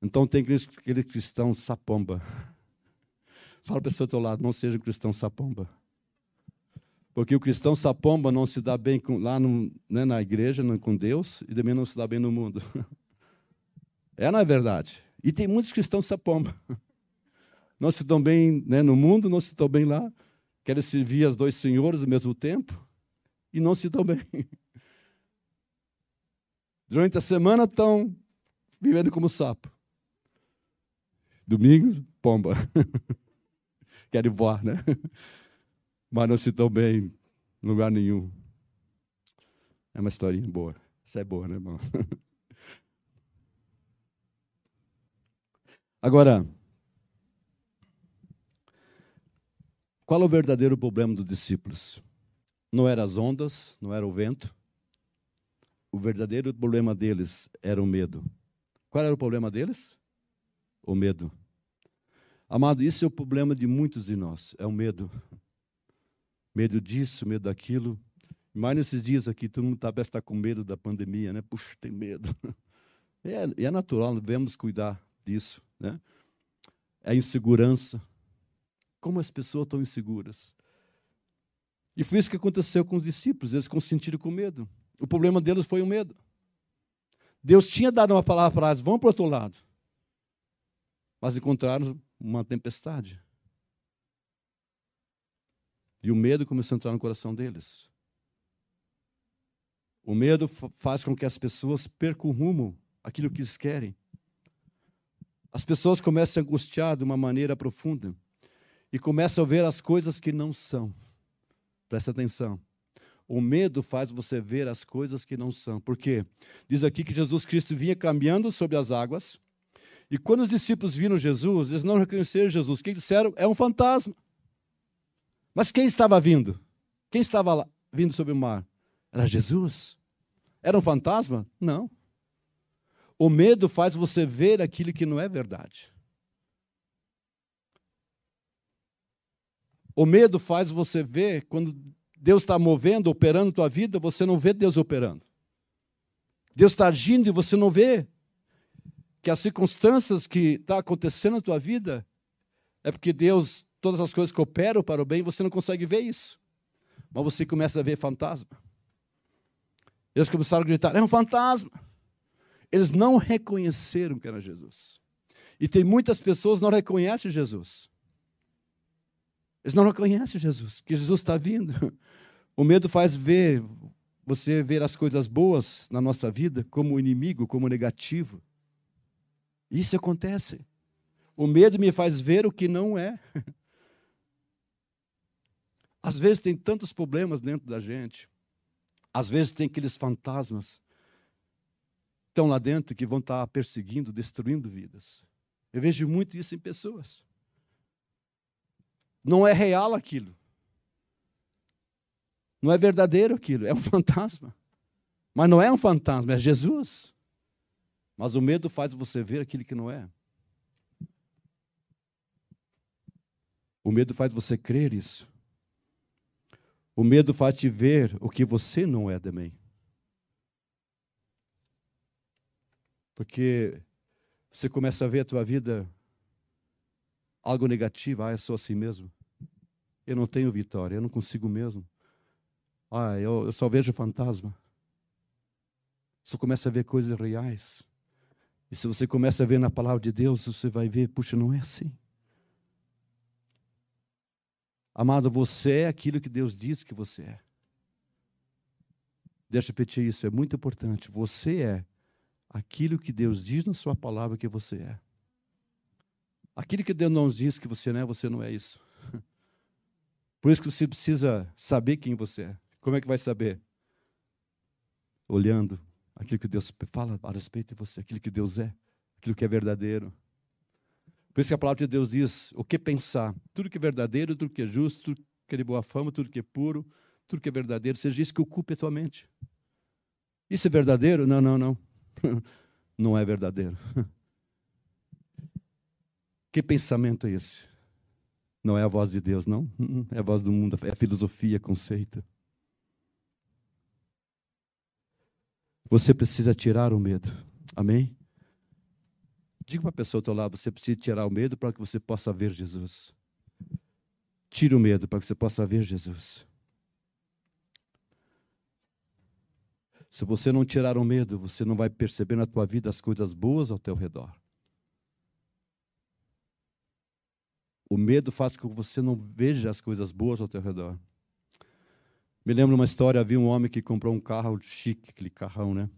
Então tem aquele cristão sapomba. (laughs) Fala para o seu lado, não seja um cristão sapomba. Porque o cristão sapomba não se dá bem com, lá no, né, na igreja, não, com Deus, e também não se dá bem no mundo. (laughs) É, na é verdade. E tem muitos cristãos sapomba. (laughs) Não se dão bem né, no mundo, não se dão bem lá. Querem servir aos dois senhores ao mesmo tempo e não se dão bem. (laughs) Durante a semana estão vivendo como sapo. Domingo, pomba. Querem voar, né? Mas não se dão bem em lugar nenhum. É uma historinha boa. Essa é boa, né, irmão? (laughs) Agora, qual é o verdadeiro problema dos discípulos? Não eram as ondas, não era o vento. O verdadeiro problema deles era o medo. Qual era o problema deles? O medo. Amado, isso é o problema de muitos de nós, é o medo medo disso, medo daquilo. Mas nesses dias aqui, todo mundo tá, parece estar tá com medo da pandemia, né? Puxa, tem medo. (laughs) É, é natural, devemos cuidar disso, né? É a insegurança. Como as pessoas estão inseguras. E foi isso que aconteceu com os discípulos, eles consentiram com medo. O problema deles foi o medo. Deus tinha dado uma palavra para eles, vão para o outro lado. Mas encontraram uma tempestade. E o medo começou a entrar no coração deles. O medo faz com que as pessoas percam o rumo, aquilo que eles querem. As pessoas começam a angustiar de uma maneira profunda e começam a ver as coisas que não são. Presta atenção. O medo faz você ver as coisas que não são. Por quê? Diz aqui que Jesus Cristo vinha caminhando sobre as águas. E quando os discípulos viram Jesus, eles não reconheceram Jesus. O que disseram? É um fantasma. Mas quem estava vindo? Quem estava lá, vindo sobre o mar? Era Jesus. Era um fantasma? Não. O medo faz você ver aquilo que não é verdade. O medo faz você ver quando Deus está movendo, operando tua vida, você não vê Deus operando. Deus está agindo e você não vê que as circunstâncias que estão tá acontecendo na tua vida é porque Deus, todas as coisas que operam para o bem, você não consegue ver isso. Mas você começa a ver fantasma. Eles começaram a gritar: é um fantasma. Eles não reconheceram que era Jesus. E tem muitas pessoas que não reconhecem Jesus. Eles não reconhecem Jesus, que Jesus está vindo. (laughs) O medo faz ver você ver as coisas boas na nossa vida como inimigo, como negativo. Isso acontece. O medo me faz ver o que não é. (laughs) Às vezes tem tantos problemas dentro da gente. Às vezes tem aqueles fantasmas estão lá dentro que vão estar perseguindo, destruindo vidas. Eu vejo muito isso em pessoas. Não é real aquilo. Não é verdadeiro aquilo, é um (laughs) fantasma. Mas não é um fantasma, é Jesus. Mas o medo faz você ver aquilo que não é. O medo faz você crer isso. O medo faz te ver o que você não é também. Porque você começa a ver a tua vida algo negativo, ah, eu sou assim mesmo. Eu não tenho vitória, eu não consigo mesmo. Ah, eu, eu só vejo fantasma. Você começa a ver coisas reais. E se você começa a ver na palavra de Deus, você vai ver, puxa, não é assim. Amado, você é aquilo que Deus diz que você é. Deixa eu repetir isso, é muito importante. Você é aquilo que Deus diz na sua palavra que você é. Aquilo que Deus não diz que você não é, você não é isso. (laughs) Por isso que você precisa saber quem você é. Como é que vai saber? Olhando aquilo que Deus fala a respeito de você, aquilo que Deus é, aquilo que é verdadeiro. Por isso que a palavra de Deus diz o que pensar. Tudo que é verdadeiro, tudo que é justo, tudo que é de boa fama, tudo que é puro, tudo que é verdadeiro, seja isso que ocupe a tua mente. Isso é verdadeiro? Não, não, não. (laughs) Não é verdadeiro. (laughs) Que pensamento é esse? Não é a voz de Deus, não. É a voz do mundo, é filosofia, conceito. Você precisa tirar o medo. Amém? Diga para a pessoa ao teu lado, você precisa tirar o medo para que você possa ver Jesus. Tire o medo para que você possa ver Jesus. Se você não tirar o medo, você não vai perceber na tua vida as coisas boas ao teu redor. O medo faz com que você não veja as coisas boas ao teu redor. Me lembro uma história, havia um homem que comprou um carro chique, aquele carrão, né?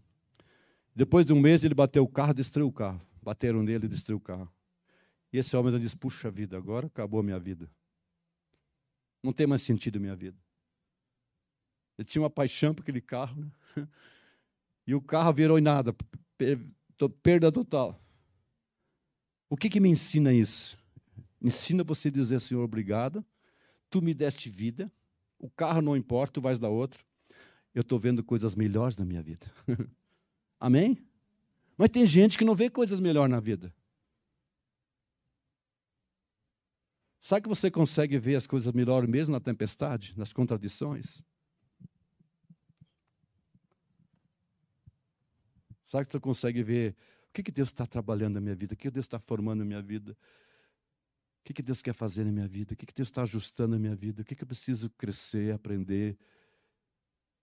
Depois de um mês ele bateu o carro, destruiu o carro. Bateram nele e destruiu o carro. E esse homem disse: Puxa vida, agora acabou a minha vida. Não tem mais sentido a minha vida. Ele tinha uma paixão por aquele carro, né? (laughs) E o carro virou em nada, perda total. O que, que me ensina isso? Ensina você a dizer, Senhor, obrigado. Tu me deste vida. O carro não importa, tu vais dar outro. Eu estou vendo coisas melhores na minha vida. (laughs) Amém? Mas tem gente que não vê coisas melhores na vida. Sabe que você consegue ver as coisas melhores mesmo na tempestade, nas contradições? Sabe que você consegue ver o que, que Deus está trabalhando na minha vida, o que Deus está formando na minha vida, o que, que Deus quer fazer na minha vida? O que, que Deus está ajustando na minha vida? O que, que eu preciso crescer, aprender?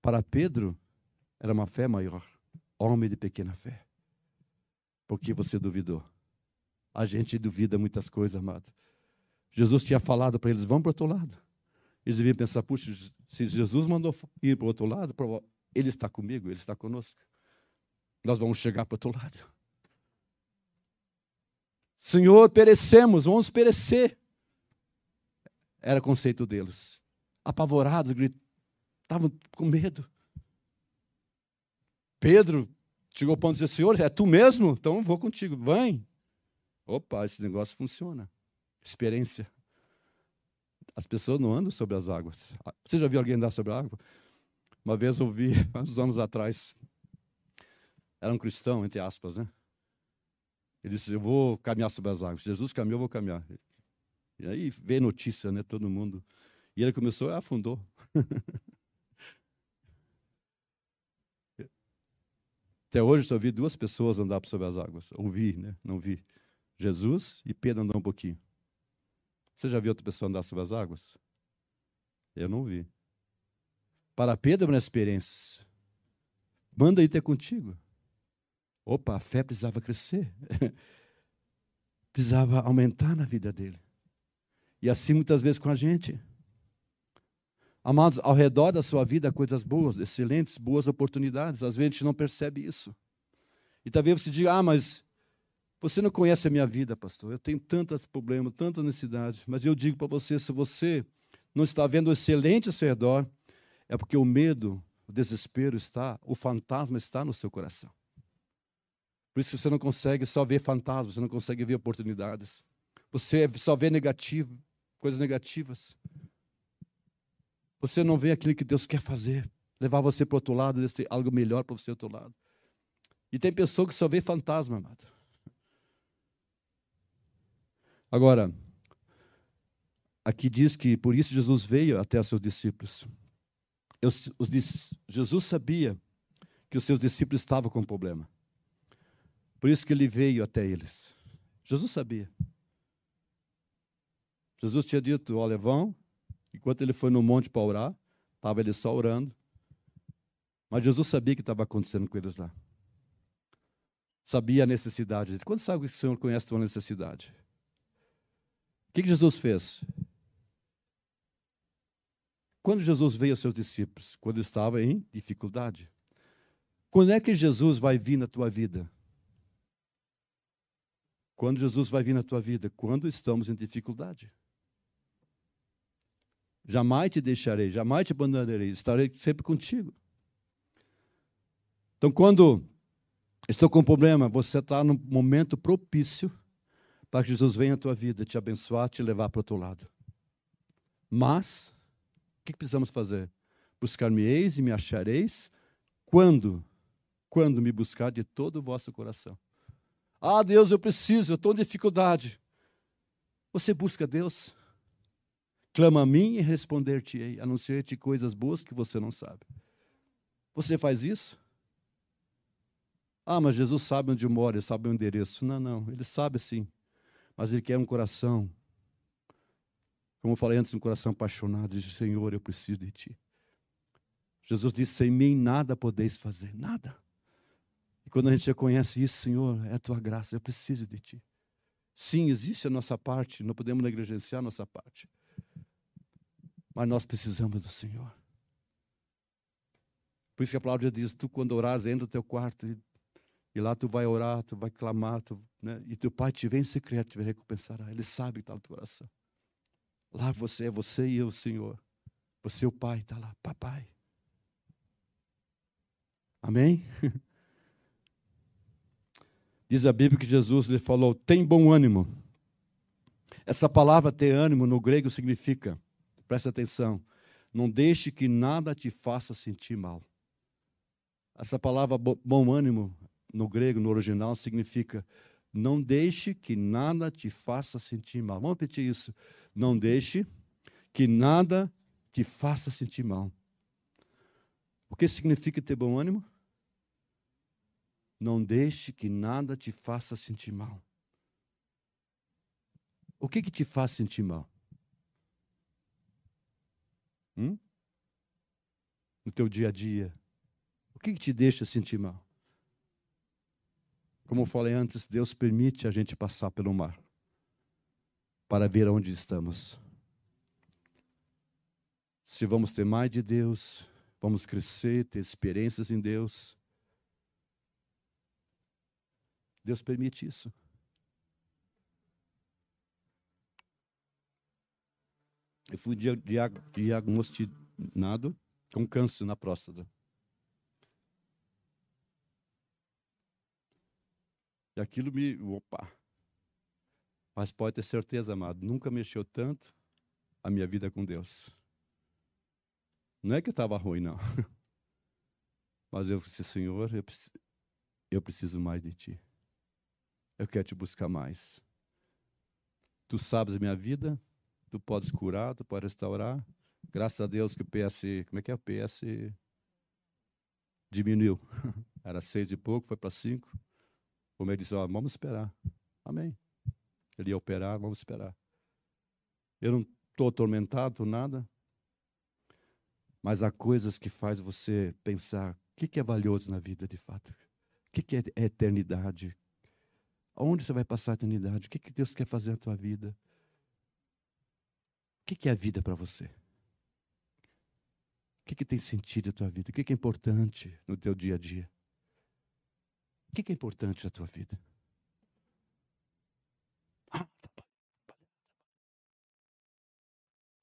Para Pedro, era uma fé maior. Homem de pequena fé. Porque você duvidou. A gente duvida muitas coisas, amado. Jesus tinha falado para eles: vamos para o outro lado. Eles deviam pensar: puxa, se Jesus mandou ir para o outro lado, ele está comigo, ele está conosco. Nós vamos chegar para o outro lado. Senhor, perecemos, vamos perecer. Era o conceito deles. Apavorados, estavam com medo. Pedro chegou ao ponto de dizer: Senhor, é tu mesmo? Então vou contigo, vem. Opa, esse negócio funciona. Experiência. As pessoas não andam sobre as águas. Ah, você já viu alguém andar sobre a água? Uma vez eu vi, (laughs) uns anos atrás, era um cristão, entre aspas, né? Ele disse: Eu vou caminhar sobre as águas. Jesus caminhou, eu vou caminhar. E aí veio notícia, né? Todo mundo. E ele começou e afundou. (laughs) Até hoje só vi duas pessoas andar sobre as águas. Ouvi, né? Não vi. Jesus e Pedro andou um pouquinho. Você já viu outra pessoa andar sobre as águas? Eu não vi. Para Pedro é uma experiência. Manda ir ter contigo. Opa, a fé precisava crescer. (laughs) precisava aumentar na vida dele. E assim muitas vezes com a gente. Amados, ao redor da sua vida, coisas boas, excelentes, boas oportunidades. Às vezes a gente não percebe isso. E talvez você diga, ah, mas você não conhece a minha vida, pastor. Eu tenho tantos problemas, tanta necessidade. Mas eu digo para você, se você não está vendo o excelente ao seu redor, é porque o medo, o desespero está, o fantasma está no seu coração. Por isso você não consegue só ver fantasmas, você não consegue ver oportunidades. Você só vê negativo, coisas negativas. Você não vê aquilo que Deus quer fazer, levar você para o outro lado, algo melhor para você outro lado. E tem pessoa que só vê fantasma, amado. Agora, aqui diz que por isso Jesus veio até os seus discípulos. Os, os, Jesus sabia que os seus discípulos estavam com um problema. Por isso que ele veio até eles. Jesus sabia. Jesus tinha dito: Olha, vão, Enquanto ele foi no monte para orar, estava ele só orando. Mas Jesus sabia o que estava acontecendo com eles lá. Sabia a necessidade. Quando sabe que o Senhor conhece a tua necessidade? O que, que Jesus fez? Quando Jesus veio aos seus discípulos? Quando estava em dificuldade. Quando é que Jesus vai vir na tua vida? Quando Jesus vai vir na tua vida? Quando estamos em dificuldade. Jamais te deixarei, jamais te abandonarei, estarei sempre contigo. Então, quando estou com um problema, você está no momento propício para que Jesus venha à tua vida, te abençoar, te levar para o outro lado. Mas, o que precisamos fazer? Buscar-me-eis e me achareis quando? Quando me buscar de todo o vosso coração. Ah, Deus, eu preciso, eu estou em dificuldade. Você busca Deus? Clama a mim e responder-te-ei, anunciar-te coisas boas que você não sabe. Você faz isso? Ah, mas Jesus sabe onde mora, sabe o endereço. Não, não, ele sabe sim. Mas ele quer um coração, como eu falei antes, um coração apaixonado. Diz: Senhor, eu preciso de ti. Jesus disse: Sem mim nada podeis fazer, nada. E quando a gente reconhece isso, Senhor, é a tua graça, eu preciso de ti. Sim, existe a nossa parte, não podemos negligenciar a nossa parte. Mas nós precisamos do Senhor. Por isso que a palavra diz: tu, quando orares, entra no teu quarto e, e, lá tu vai orar, tu vai clamar, tu, né? e teu pai te vem em secreto, te recompensará. Ele sabe que está no teu coração. Lá você é você e eu, Senhor. Você, o pai, está lá, papai. Amém? (laughs) Diz a Bíblia que Jesus lhe falou: tem bom ânimo. Essa palavra ter ânimo no grego significa Presta atenção. Não deixe que nada te faça sentir mal. Essa palavra bom ânimo, no grego, no original, significa não deixe que nada te faça sentir mal. Vamos repetir isso. Não deixe que nada te faça sentir mal. O que significa ter bom ânimo? Não deixe que nada te faça sentir mal. O que, que te faz sentir mal? Hum? No teu dia a dia. O que, que te deixa sentir mal? Como eu falei antes, Deus permite a gente passar pelo mar para ver onde estamos. Se vamos ter mais de Deus, vamos crescer, ter experiências em Deus. Deus permite isso. Fui diagnosticado com câncer na próstata. E aquilo me. Opa! Mas pode ter certeza, amado, nunca mexeu tanto a minha vida com Deus. Não é que eu estava ruim, não. (laughs) Mas eu disse, Senhor, eu eu preciso mais de Ti. Eu quero te buscar mais. Tu sabes a minha vida, tu podes curar, tu podes restaurar. Graças a Deus que o PS, como é que é o PS? Diminuiu. (laughs) Era seis e pouco, foi para cinco. O médico disse, ó, vamos esperar. Amém. Ele ia operar, vamos esperar. Eu não estou atormentado, nada. Mas há coisas que faz você pensar, o que, é valioso na vida de fato? O que, que é eternidade? Onde você vai passar a eternidade? O que, que Deus quer fazer na tua vida? Que, que é a vida para você? O que, que tem sentido na tua vida? O que, que é importante no teu dia a dia? O que, que é importante na tua vida?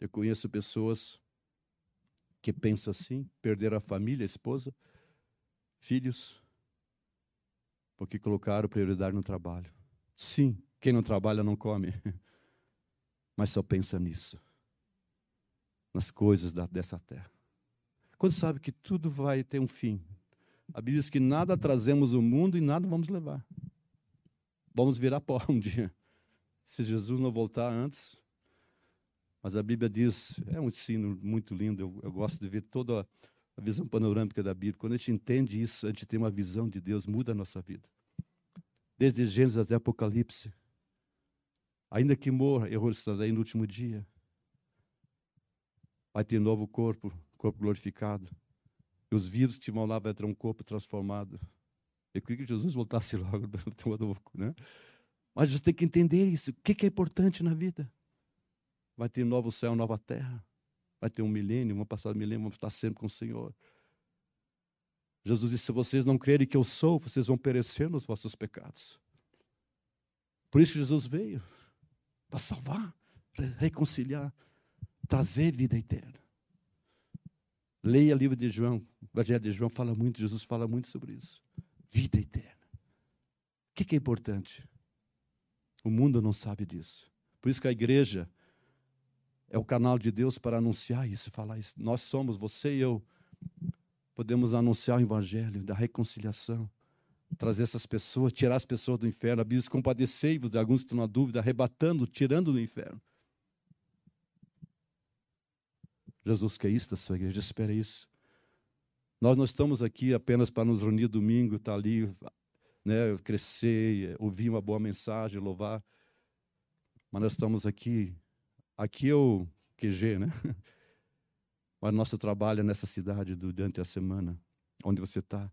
Eu conheço pessoas que pensam assim, perderam a família, a esposa, filhos, porque colocaram prioridade no trabalho. Sim, quem não trabalha não come, (laughs) mas só pensa nisso, nas coisas da, dessa terra. Quando sabe que tudo vai ter um fim, a Bíblia diz que nada trazemos o mundo e nada vamos levar. Vamos virar pó (laughs) um dia. Se Jesus não voltar antes. Mas a Bíblia diz, é um ensino muito lindo, eu, eu gosto de ver toda a visão panorâmica da Bíblia. Quando a gente entende isso, a gente tem uma visão de Deus, muda a nossa vida desde Gênesis até Apocalipse. Ainda que morra, eu estarei no último dia. Vai ter novo corpo, corpo glorificado. E os vivos que estivam lá vai ter um corpo transformado. Eu queria que Jesus voltasse (laughs) logo, né? Mas você tem que entender isso. O que é importante na vida? Vai ter um novo céu, nova terra. Vai ter um milênio, vamos passar um milênio, vamos estar sempre com o Senhor. Jesus disse: se vocês não crerem que eu sou, vocês vão perecer nos vossos pecados. Por isso Jesus veio para salvar, para reconciliar, trazer vida eterna. Leia o livro de João, o Evangelho de João fala muito, Jesus fala muito sobre isso. Vida eterna. O que é importante? O mundo não sabe disso. Por isso que a igreja é o canal de Deus para anunciar isso, falar isso. Nós somos, você e eu, podemos anunciar o evangelho da reconciliação, trazer essas pessoas, tirar as pessoas do inferno. A Bíblia diz: compadecei-vos de alguns que estão na dúvida, arrebatando, tirando do inferno. Jesus da sua igreja, espera isso. Nós não estamos aqui apenas para nos reunir domingo, estar tá ali, né, crescer, ouvir uma boa mensagem, louvar. Mas nós estamos aqui, aqui é o QG, né? (laughs) Mas nosso trabalho é nessa cidade durante a semana, onde você está.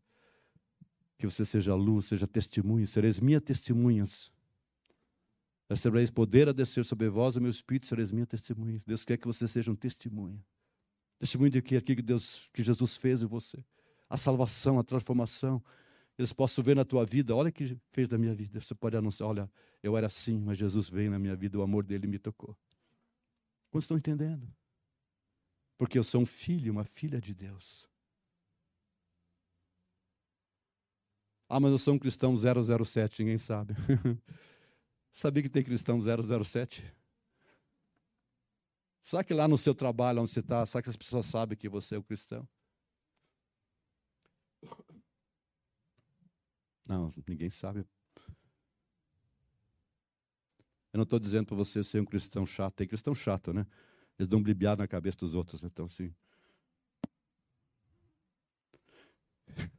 Que você seja luz, seja testemunho, sereis minhas testemunhas. Recebereis poder a descer sobre vós, o meu espírito, sereis minhas testemunhas. Deus quer que você seja um. Testemunho de que aqui que Deus, que Jesus fez em você. A salvação, a transformação. Eles possam ver na tua vida, olha o que fez na minha vida. Você pode anunciar, olha, eu era assim, mas Jesus veio na minha vida, o amor dele me tocou. Quantos estão entendendo? porque eu sou um filho, uma filha de Deus. Ah, mas eu sou um cristão 007, ninguém sabe. (laughs) Sabia que tem cristão 007? Será que lá no seu trabalho, onde você está, será que as pessoas sabem que você é o cristão? Não, ninguém sabe. Eu não estou dizendo para você ser um cristão chato. Tem cristão chato, né? Eles dão blibiado na cabeça dos outros. Então, assim. (laughs)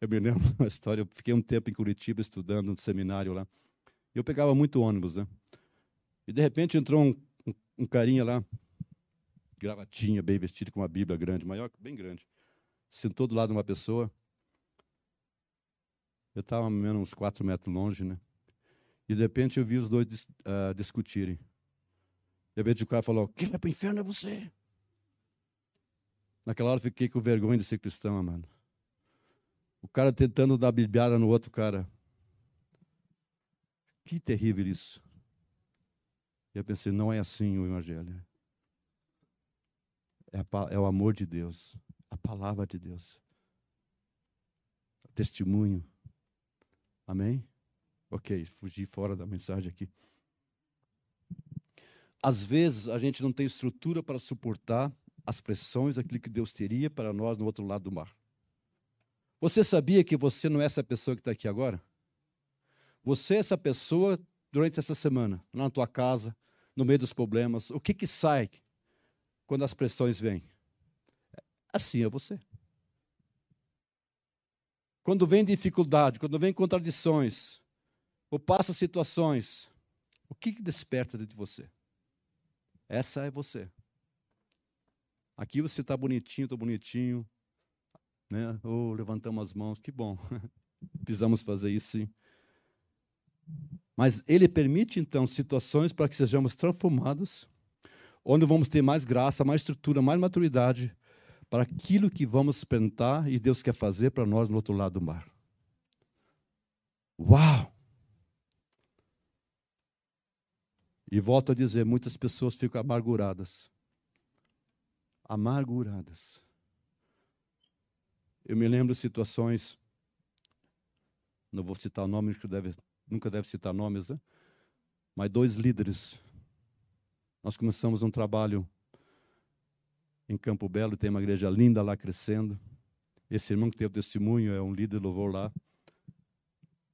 Eu me lembro uma história. Eu fiquei um tempo em Curitiba estudando no seminário lá. Eu pegava muito ônibus, né? E de repente entrou um, um, um carinha lá, gravatinha, bem vestido, com uma Bíblia grande, maior, bem grande. Sentou do lado de uma pessoa. Eu estava menos uns quatro metros longe, né? E de repente eu vi os dois uh, discutirem. De repente o cara falou: Quem vai para o inferno é você. Naquela hora eu fiquei com vergonha de ser cristão, amado. O cara tentando dar bibiada no outro cara. Que terrível isso. E eu pensei: não é assim o evangelho. É, a, é o amor de Deus, a palavra de Deus, o testemunho. Amém? Ok, fugi fora da mensagem aqui. Às vezes a gente não tem estrutura para suportar as pressões, aquilo que Deus teria para nós no outro lado do mar. Você sabia que você não é essa pessoa que está aqui agora? Você é essa pessoa durante essa semana, na tua casa, no meio dos problemas. O que, que sai quando as pressões vêm? Assim é você. Quando vem dificuldade, quando vem contradições, ou passa situações, o que, desperta dentro de você? Essa é você. Aqui você está bonitinho, estou bonitinho, né? Oh, levantamos as mãos, que bom. (laughs) Precisamos fazer isso sim. Mas ele permite então situações para que sejamos transformados, onde vamos ter mais graça, mais estrutura, mais maturidade para aquilo que vamos experimentar e Deus quer fazer para nós no outro lado do mar. Uau! E volto a dizer, muitas pessoas ficam amarguradas. Amarguradas. Eu me lembro de situações, não vou citar nomes, que deve, nunca deve citar nomes, né? mas dois líderes. Nós começamos um trabalho em Campo Belo, tem uma igreja linda lá crescendo. Esse irmão que teve testemunho é um líder de louvor lá.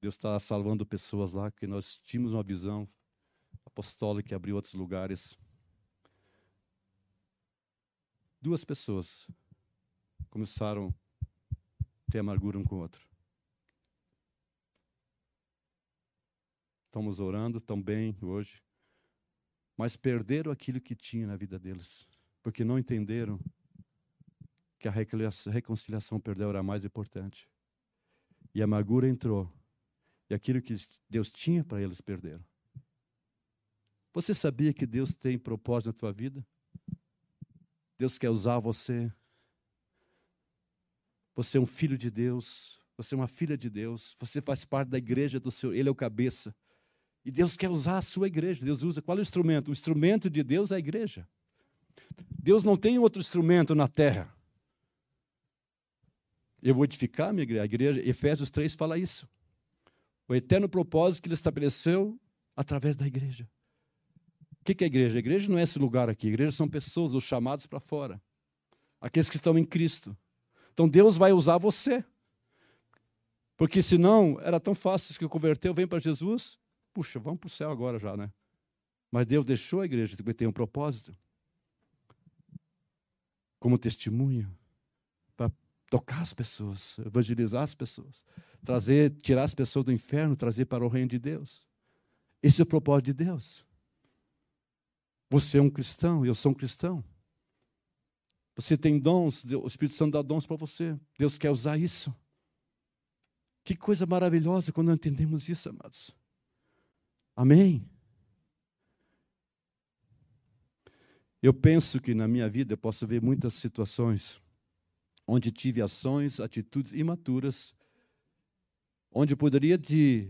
Deus está salvando pessoas lá, que nós tínhamos uma visão apostólica que abriu outros lugares. Duas pessoas começaram a ter amargura um com o outro. Estamos orando, estão bem hoje, mas perderam aquilo que tinha na vida deles, porque não entenderam que a reconciliação perdeu era mais importante. E a amargura entrou, e aquilo que Deus tinha para eles perderam. Você sabia que Deus tem propósito na tua vida? Deus quer usar você. Você é um filho de Deus, você é uma filha de Deus, você faz parte da igreja do Senhor, Ele é o cabeça. E Deus quer usar a sua igreja. Deus usa qual é o instrumento? O instrumento de Deus é a igreja. Deus não tem outro instrumento na terra. Eu vou edificar a minha igreja. A igreja, Efésios 3 fala isso. O eterno propósito que ele estabeleceu através da igreja que, que é a igreja? A igreja não é esse lugar aqui. A igreja são pessoas, os chamados para fora. Aqueles que estão em Cristo. Então Deus vai usar você. Porque senão era tão fácil que converteu, vem para Jesus. Puxa, vamos para o céu agora já, né? Mas Deus deixou a igreja que tem um propósito. Como testemunho. Para tocar as pessoas, evangelizar as pessoas. Trazer, tirar as pessoas do inferno, trazer para o reino de Deus. Esse é o propósito de Deus. Você é um cristão, eu sou um cristão. Você tem dons, o Espírito Santo dá dons para você. Deus quer usar isso. Que coisa maravilhosa quando entendemos isso, amados. Amém. Eu penso que na minha vida eu posso ver muitas situações onde tive ações, atitudes imaturas, onde poderia de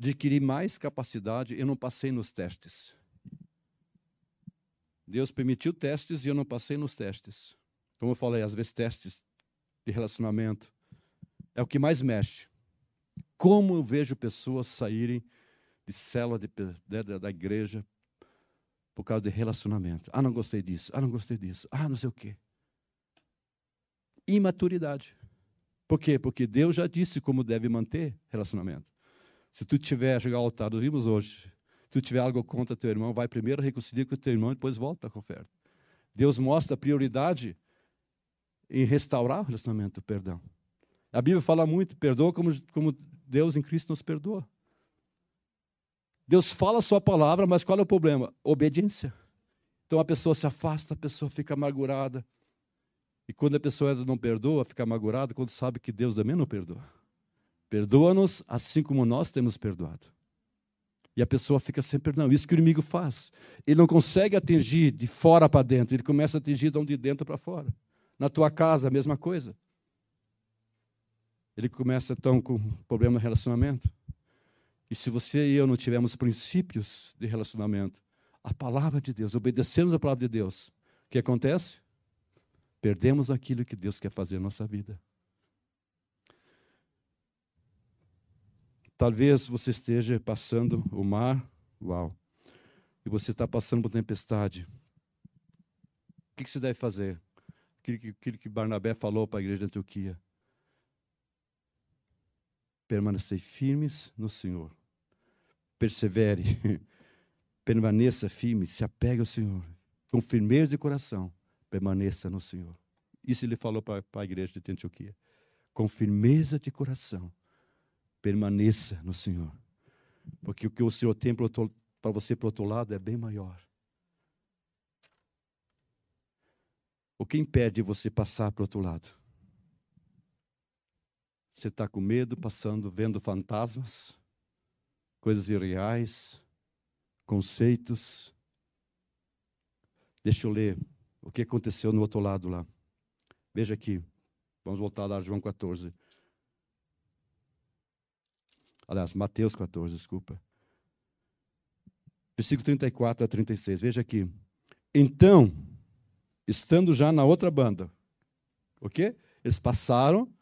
adquirir mais capacidade, eu não passei nos testes. Deus permitiu testes e eu não passei nos testes. Como eu falei, às vezes testes de relacionamento é o que mais mexe. Como eu vejo pessoas saírem de célula de, de, da igreja por causa de relacionamento. Ah, não gostei disso. Ah, não gostei disso. Ah, não sei o quê. Imaturidade. Por quê? Porque Deus já disse como deve manter relacionamento. Se tu tiver, chegar ao altar, nós vimos hoje, se tu tiver algo contra teu irmão, vai primeiro reconciliar com teu irmão e depois volta para a oferta. Deus mostra a prioridade em restaurar o relacionamento, perdão. A Bíblia fala muito, perdoa como, como Deus em Cristo nos perdoa. Deus fala a sua palavra, mas qual é o problema? Obediência. Então a pessoa se afasta, a pessoa fica amargurada. E quando a pessoa não perdoa, fica amargurada, quando sabe que Deus também não perdoa. Perdoa-nos assim como nós temos perdoado. E a pessoa fica sem perdão. Isso que o inimigo faz. Ele não consegue atingir de fora para dentro, ele começa a atingir de dentro para fora. Na tua casa, a mesma coisa. Ele começa então com problema de relacionamento. E se você e eu não tivermos princípios de relacionamento, a palavra de Deus, obedecemos a palavra de Deus, O que acontece? Perdemos aquilo que Deus quer fazer na nossa vida. Talvez você esteja passando o mar, uau, e você está passando por tempestade. O que, você deve fazer? Aquilo que, que Barnabé falou para a igreja de Antioquia. Permanecer firmes no Senhor. Persevere. (laughs) Permaneça firme, se apegue ao Senhor. Com firmeza de coração, permaneça no Senhor. Isso ele falou para a igreja de Antioquia. Com firmeza de coração, permaneça no Senhor. Porque o que o Senhor tem para você para o outro lado é bem maior. O que impede você passar para o outro lado? Você está com medo, passando, vendo fantasmas, coisas irreais, conceitos. Deixa eu ler o que aconteceu no outro lado lá. Veja aqui. Vamos voltar lá João 14. Aliás, Mateus 14, desculpa. Versículo 34 a 36. Veja aqui. Então, estando já na outra banda, o quê? Eles passaram,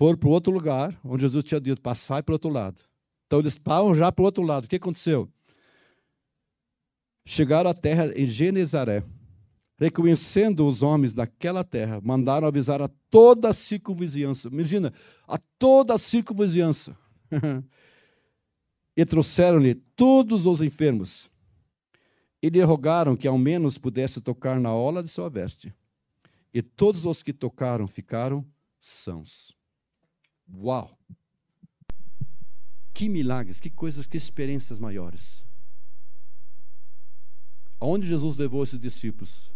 foram para o outro lugar, onde Jesus tinha dito, passar para o outro lado. Então, eles estavam já para o outro lado. O que aconteceu? Chegaram à terra em Genezaré. Reconhecendo os homens daquela terra, mandaram avisar a toda a circunvizinhança. Imagina, a toda a circunvizinhança. (laughs) e trouxeram-lhe todos os enfermos. E lhe rogaram que ao menos pudesse tocar na ola de sua veste. E todos os que tocaram ficaram sãos. Uau! Que milagres, que coisas, que experiências maiores. Aonde Jesus levou esses discípulos?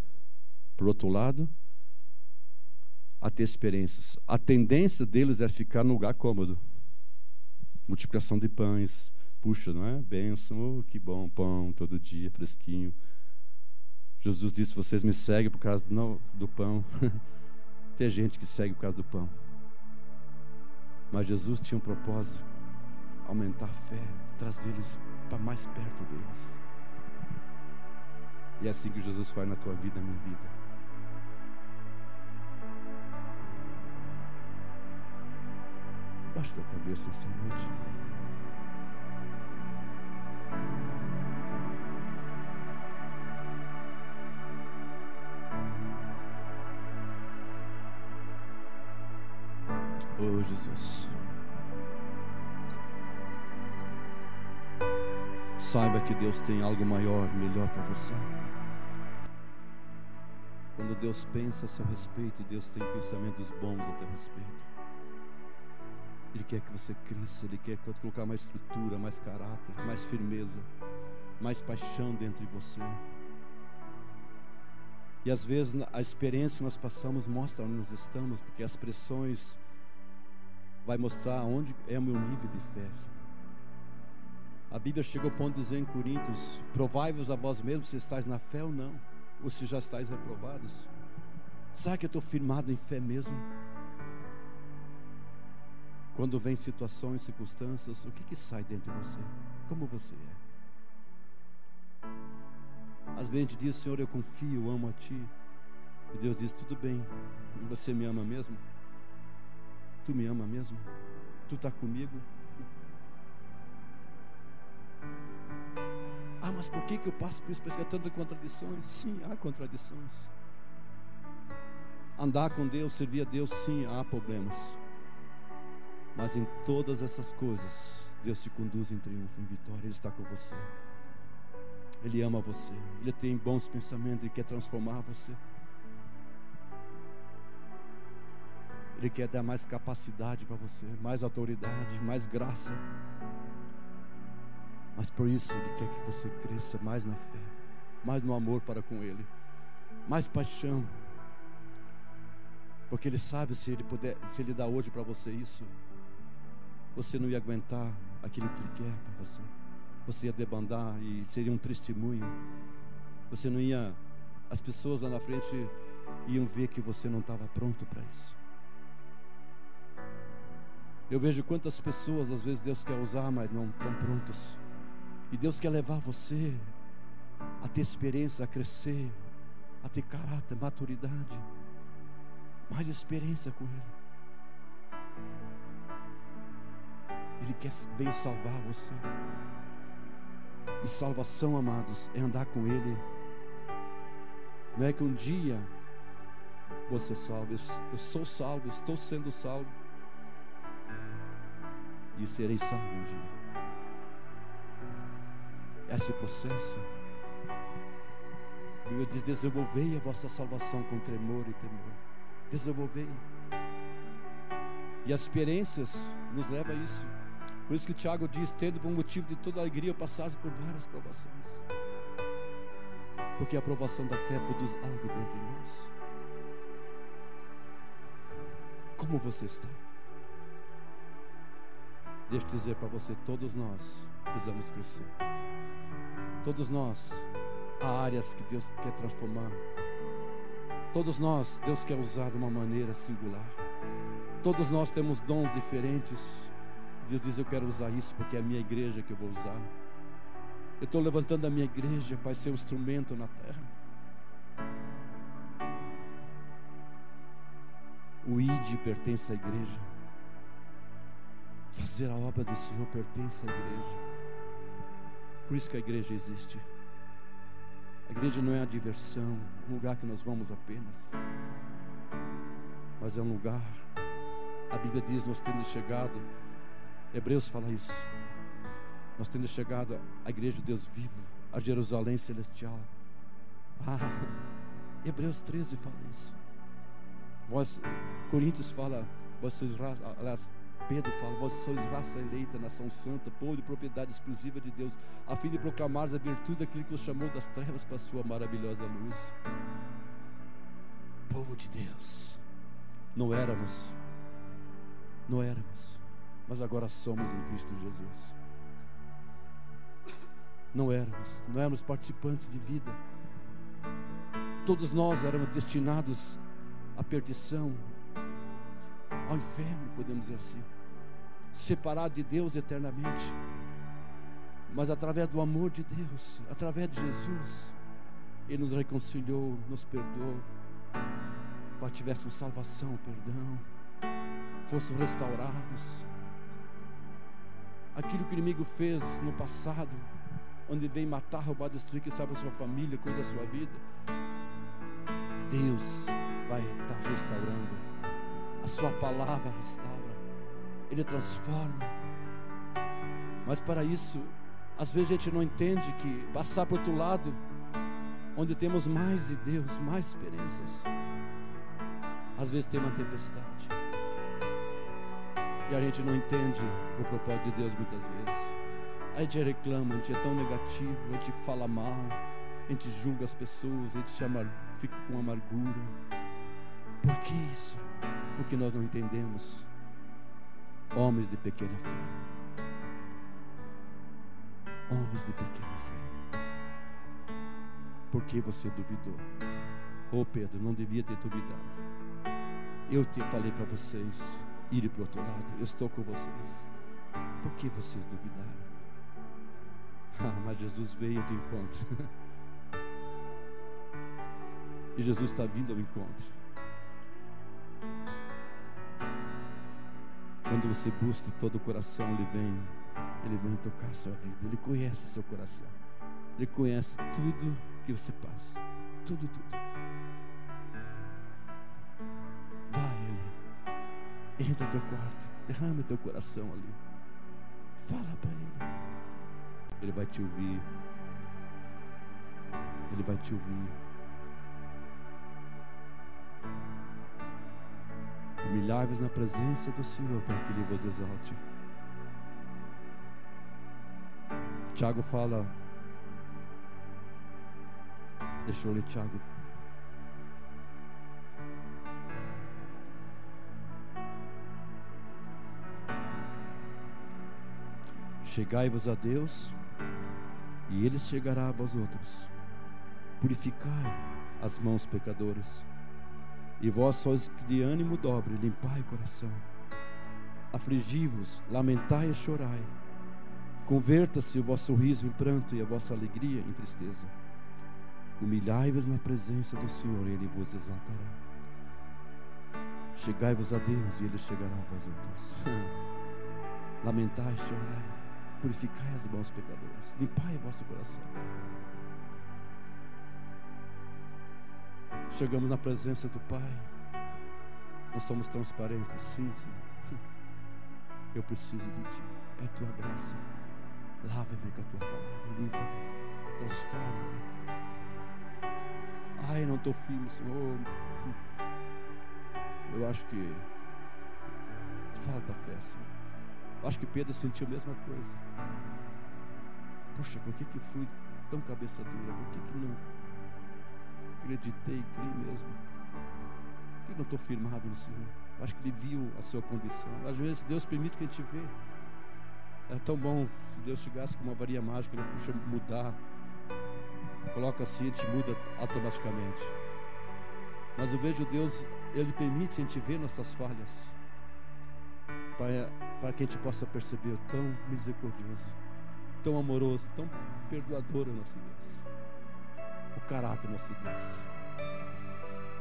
Por outro lado, a ter experiências. A tendência deles é ficar no lugar cômodo multiplicação de pães. Puxa, não é? Bênção, oh, que bom, pão todo dia, fresquinho. Jesus disse: Vocês me seguem por causa do, não, do pão. (laughs) Tem gente que segue por causa do pão. Mas Jesus tinha um propósito: aumentar a fé, trazer eles para mais perto deles. E é assim que Jesus faz na tua vida, na minha vida. Baixa a cabeça essa noite. Oh Jesus. Saiba que Deus tem algo maior, melhor para você. Quando Deus pensa a seu respeito, Deus tem pensamentos bons a teu respeito. Ele quer que você cresça, Ele quer colocar mais estrutura, mais caráter, mais firmeza, mais paixão dentro de você. E às vezes a experiência que nós passamos mostra onde nós estamos, porque as pressões vai mostrar onde é o meu nível de fé. A Bíblia chegou ao ponto de dizer em Coríntios: Provai-vos a vós mesmos se estáis na fé ou não, ou se já estáis reprovados. Será que eu estou firmado em fé mesmo? Quando vem situações, circunstâncias, o que, que sai dentro de você? Como você é? Às vezes a gente diz, Senhor, eu confio, eu amo a Ti. E Deus diz, tudo bem, você me ama mesmo? Tu me ama mesmo? Tu está comigo? Ah, mas por que, que eu passo por isso? Porque há tantas contradições. Sim, há contradições. Andar com Deus, servir a Deus, sim, há problemas. Mas em todas essas coisas, Deus te conduz em triunfo, em vitória. Ele está com você. Ele ama você. Ele tem bons pensamentos. Ele quer transformar você. Ele quer dar mais capacidade para você, mais autoridade, mais graça. Mas por isso Ele quer que você cresça mais na fé, mais no amor para com Ele, mais paixão. Porque Ele sabe se Ele puder, se Ele dá hoje para você isso, você não ia aguentar aquilo que Ele quer para você. Você ia debandar e seria um testemunho. Você não ia. As pessoas lá na frente iam ver que você não estava pronto para isso. Eu vejo quantas pessoas às vezes Deus quer usar, mas não estão prontos. E Deus quer levar você a ter experiência, a crescer, a ter caráter, maturidade, mais experiência com Ele. Ele quer, veio salvar você. E salvação, amados, é andar com Ele. Não é que um dia você salve. Eu sou salvo, estou sendo salvo. E serei salvo um dia. Esse processo. A Bíblia diz: desenvolvei a vossa salvação com tremor e temor. Desenvolvei. E as experiências nos levam a isso. Por isso que Tiago diz: tendo por motivo de toda alegria passados por várias provações. Porque a aprovação da fé produz algo dentro de nós. Como você está? Deixa eu dizer para você: todos nós precisamos crescer. Todos nós, há áreas que Deus quer transformar. Todos nós, Deus quer usar de uma maneira singular. Todos nós temos dons diferentes. Deus diz: Eu quero usar isso porque é a minha igreja que eu vou usar. Eu estou levantando a minha igreja para ser um instrumento na terra. O ID pertence à igreja. Fazer a obra do Senhor pertence à igreja. Por isso que a igreja existe. A igreja não é a diversão, um lugar que nós vamos apenas, mas é um lugar. A Bíblia diz: nós temos chegado Hebreus fala isso. Nós temos chegado à igreja de Deus vivo, a Jerusalém celestial. Ah, (laughs) Hebreus 13 fala isso. Vós, Coríntios fala, vocês, aliás, Pedro fala, vós sois raça eleita, nação santa, povo de propriedade exclusiva de Deus, a fim de proclamar a virtude daquele que os chamou das trevas para a sua maravilhosa luz. Povo de Deus, não éramos, não éramos mas agora somos em Cristo Jesus. Não éramos, não éramos participantes de vida. Todos nós éramos destinados à perdição, ao inferno, podemos dizer assim, separados de Deus eternamente. Mas através do amor de Deus, através de Jesus, Ele nos reconciliou, nos perdoou, para que tivéssemos salvação, perdão, fôssemos restaurados aquilo que o inimigo fez no passado, onde vem matar, roubar, destruir, que sabe a sua família, coisa da sua vida. Deus vai estar restaurando. A sua palavra restaura. Ele transforma. Mas para isso, às vezes a gente não entende que passar para o outro lado, onde temos mais de Deus, mais experiências, às vezes tem uma tempestade. E a gente não entende o propósito de Deus muitas vezes. A gente reclama, a gente é tão negativo, a gente fala mal, a gente julga as pessoas, a gente chama, fica com amargura. Por que isso? Porque nós não entendemos. Homens de pequena fé. Homens de pequena fé. Por que você duvidou? Oh, Pedro, não devia ter duvidado. Eu te falei para vocês ir para o outro lado. Eu estou com vocês. Por que vocês duvidaram? Ah, mas Jesus veio do encontro. (laughs) e Jesus está vindo ao encontro. Quando você busca todo o coração, Ele vem, Ele vem tocar a sua vida. Ele conhece seu coração. Ele conhece tudo que você passa. Tudo, tudo. Entra no teu quarto, derrama teu coração ali. Fala para Ele. Ele vai te ouvir. Ele vai te ouvir. Humilhai-vos na presença do Senhor para que Ele vos exalte. Tiago fala. Deixa eu ler Tiago Chegai-vos a Deus, e Ele chegará a vós outros. Purificai as mãos pecadoras, e vós sois de ânimo dobre, limpai o coração. Afligi-vos, lamentai e chorai. Converta-se o vosso riso em pranto e a vossa alegria em tristeza. Humilhai-vos na presença do Senhor, Ele vos exaltará. Chegai-vos a Deus e Ele chegará a vós outros. (laughs) Lamentai, chorai, purificai as mãos pecadores, limpai o vosso coração. Chegamos na presença do Pai, nós somos transparentes, sim, sim. Eu preciso de Ti, é Tua graça. Lava-me com a Tua palavra, limpa-me, transforma-me. Ai, não estou firme, Senhor. Eu acho que falta fé, Senhor. Eu acho que Pedro sentiu a mesma coisa. Puxa, por que, que fui tão cabeça dura? Por que, que não acreditei, criei mesmo? Por que não estou firmado no Senhor? Eu acho que ele viu a sua condição. Às vezes Deus permite que a gente vê. É tão bom se Deus chegasse com uma varinha mágica, ele puxa mudar coloca assim, a gente muda automaticamente. Mas eu vejo Deus, Ele permite a gente ver nossas falhas, para, que a gente possa perceber o tão misericordioso, tão amoroso, tão perdoador é nosso Deus, caráter nosso Deus.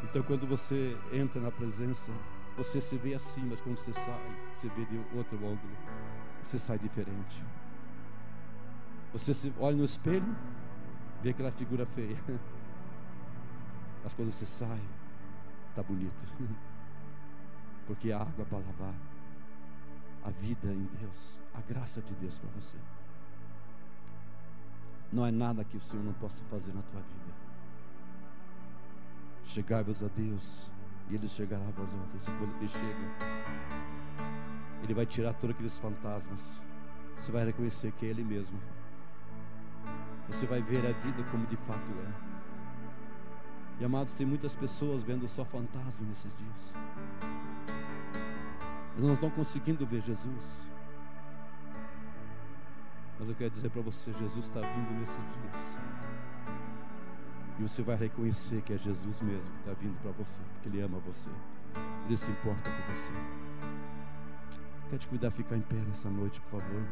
Então, quando você entra na presença, você se vê assim, mas quando você sai, você vê de outro ângulo, você sai diferente. Você se olha no espelho, vê aquela figura feia. (laughs) Mas quando você sai, tá bonito. (laughs) Porque a água para lavar, a vida em Deus, a graça de Deus para você. Não é nada que o Senhor não possa fazer na tua vida. Chegai-vos a Deus, e Ele chegará a vós outros. E quando Ele chega, Ele vai tirar todos aqueles fantasmas. Você vai reconhecer que é Ele mesmo você vai ver a vida como de fato é. E amados, tem muitas pessoas vendo só fantasma nesses dias. Eles não conseguindo ver Jesus. Mas eu quero dizer para você: Jesus está vindo nesses dias. E você vai reconhecer que é Jesus mesmo que está vindo para você, porque Ele ama você. Ele se importa com você. Quer te cuidar ficar em pé nessa noite, por favor?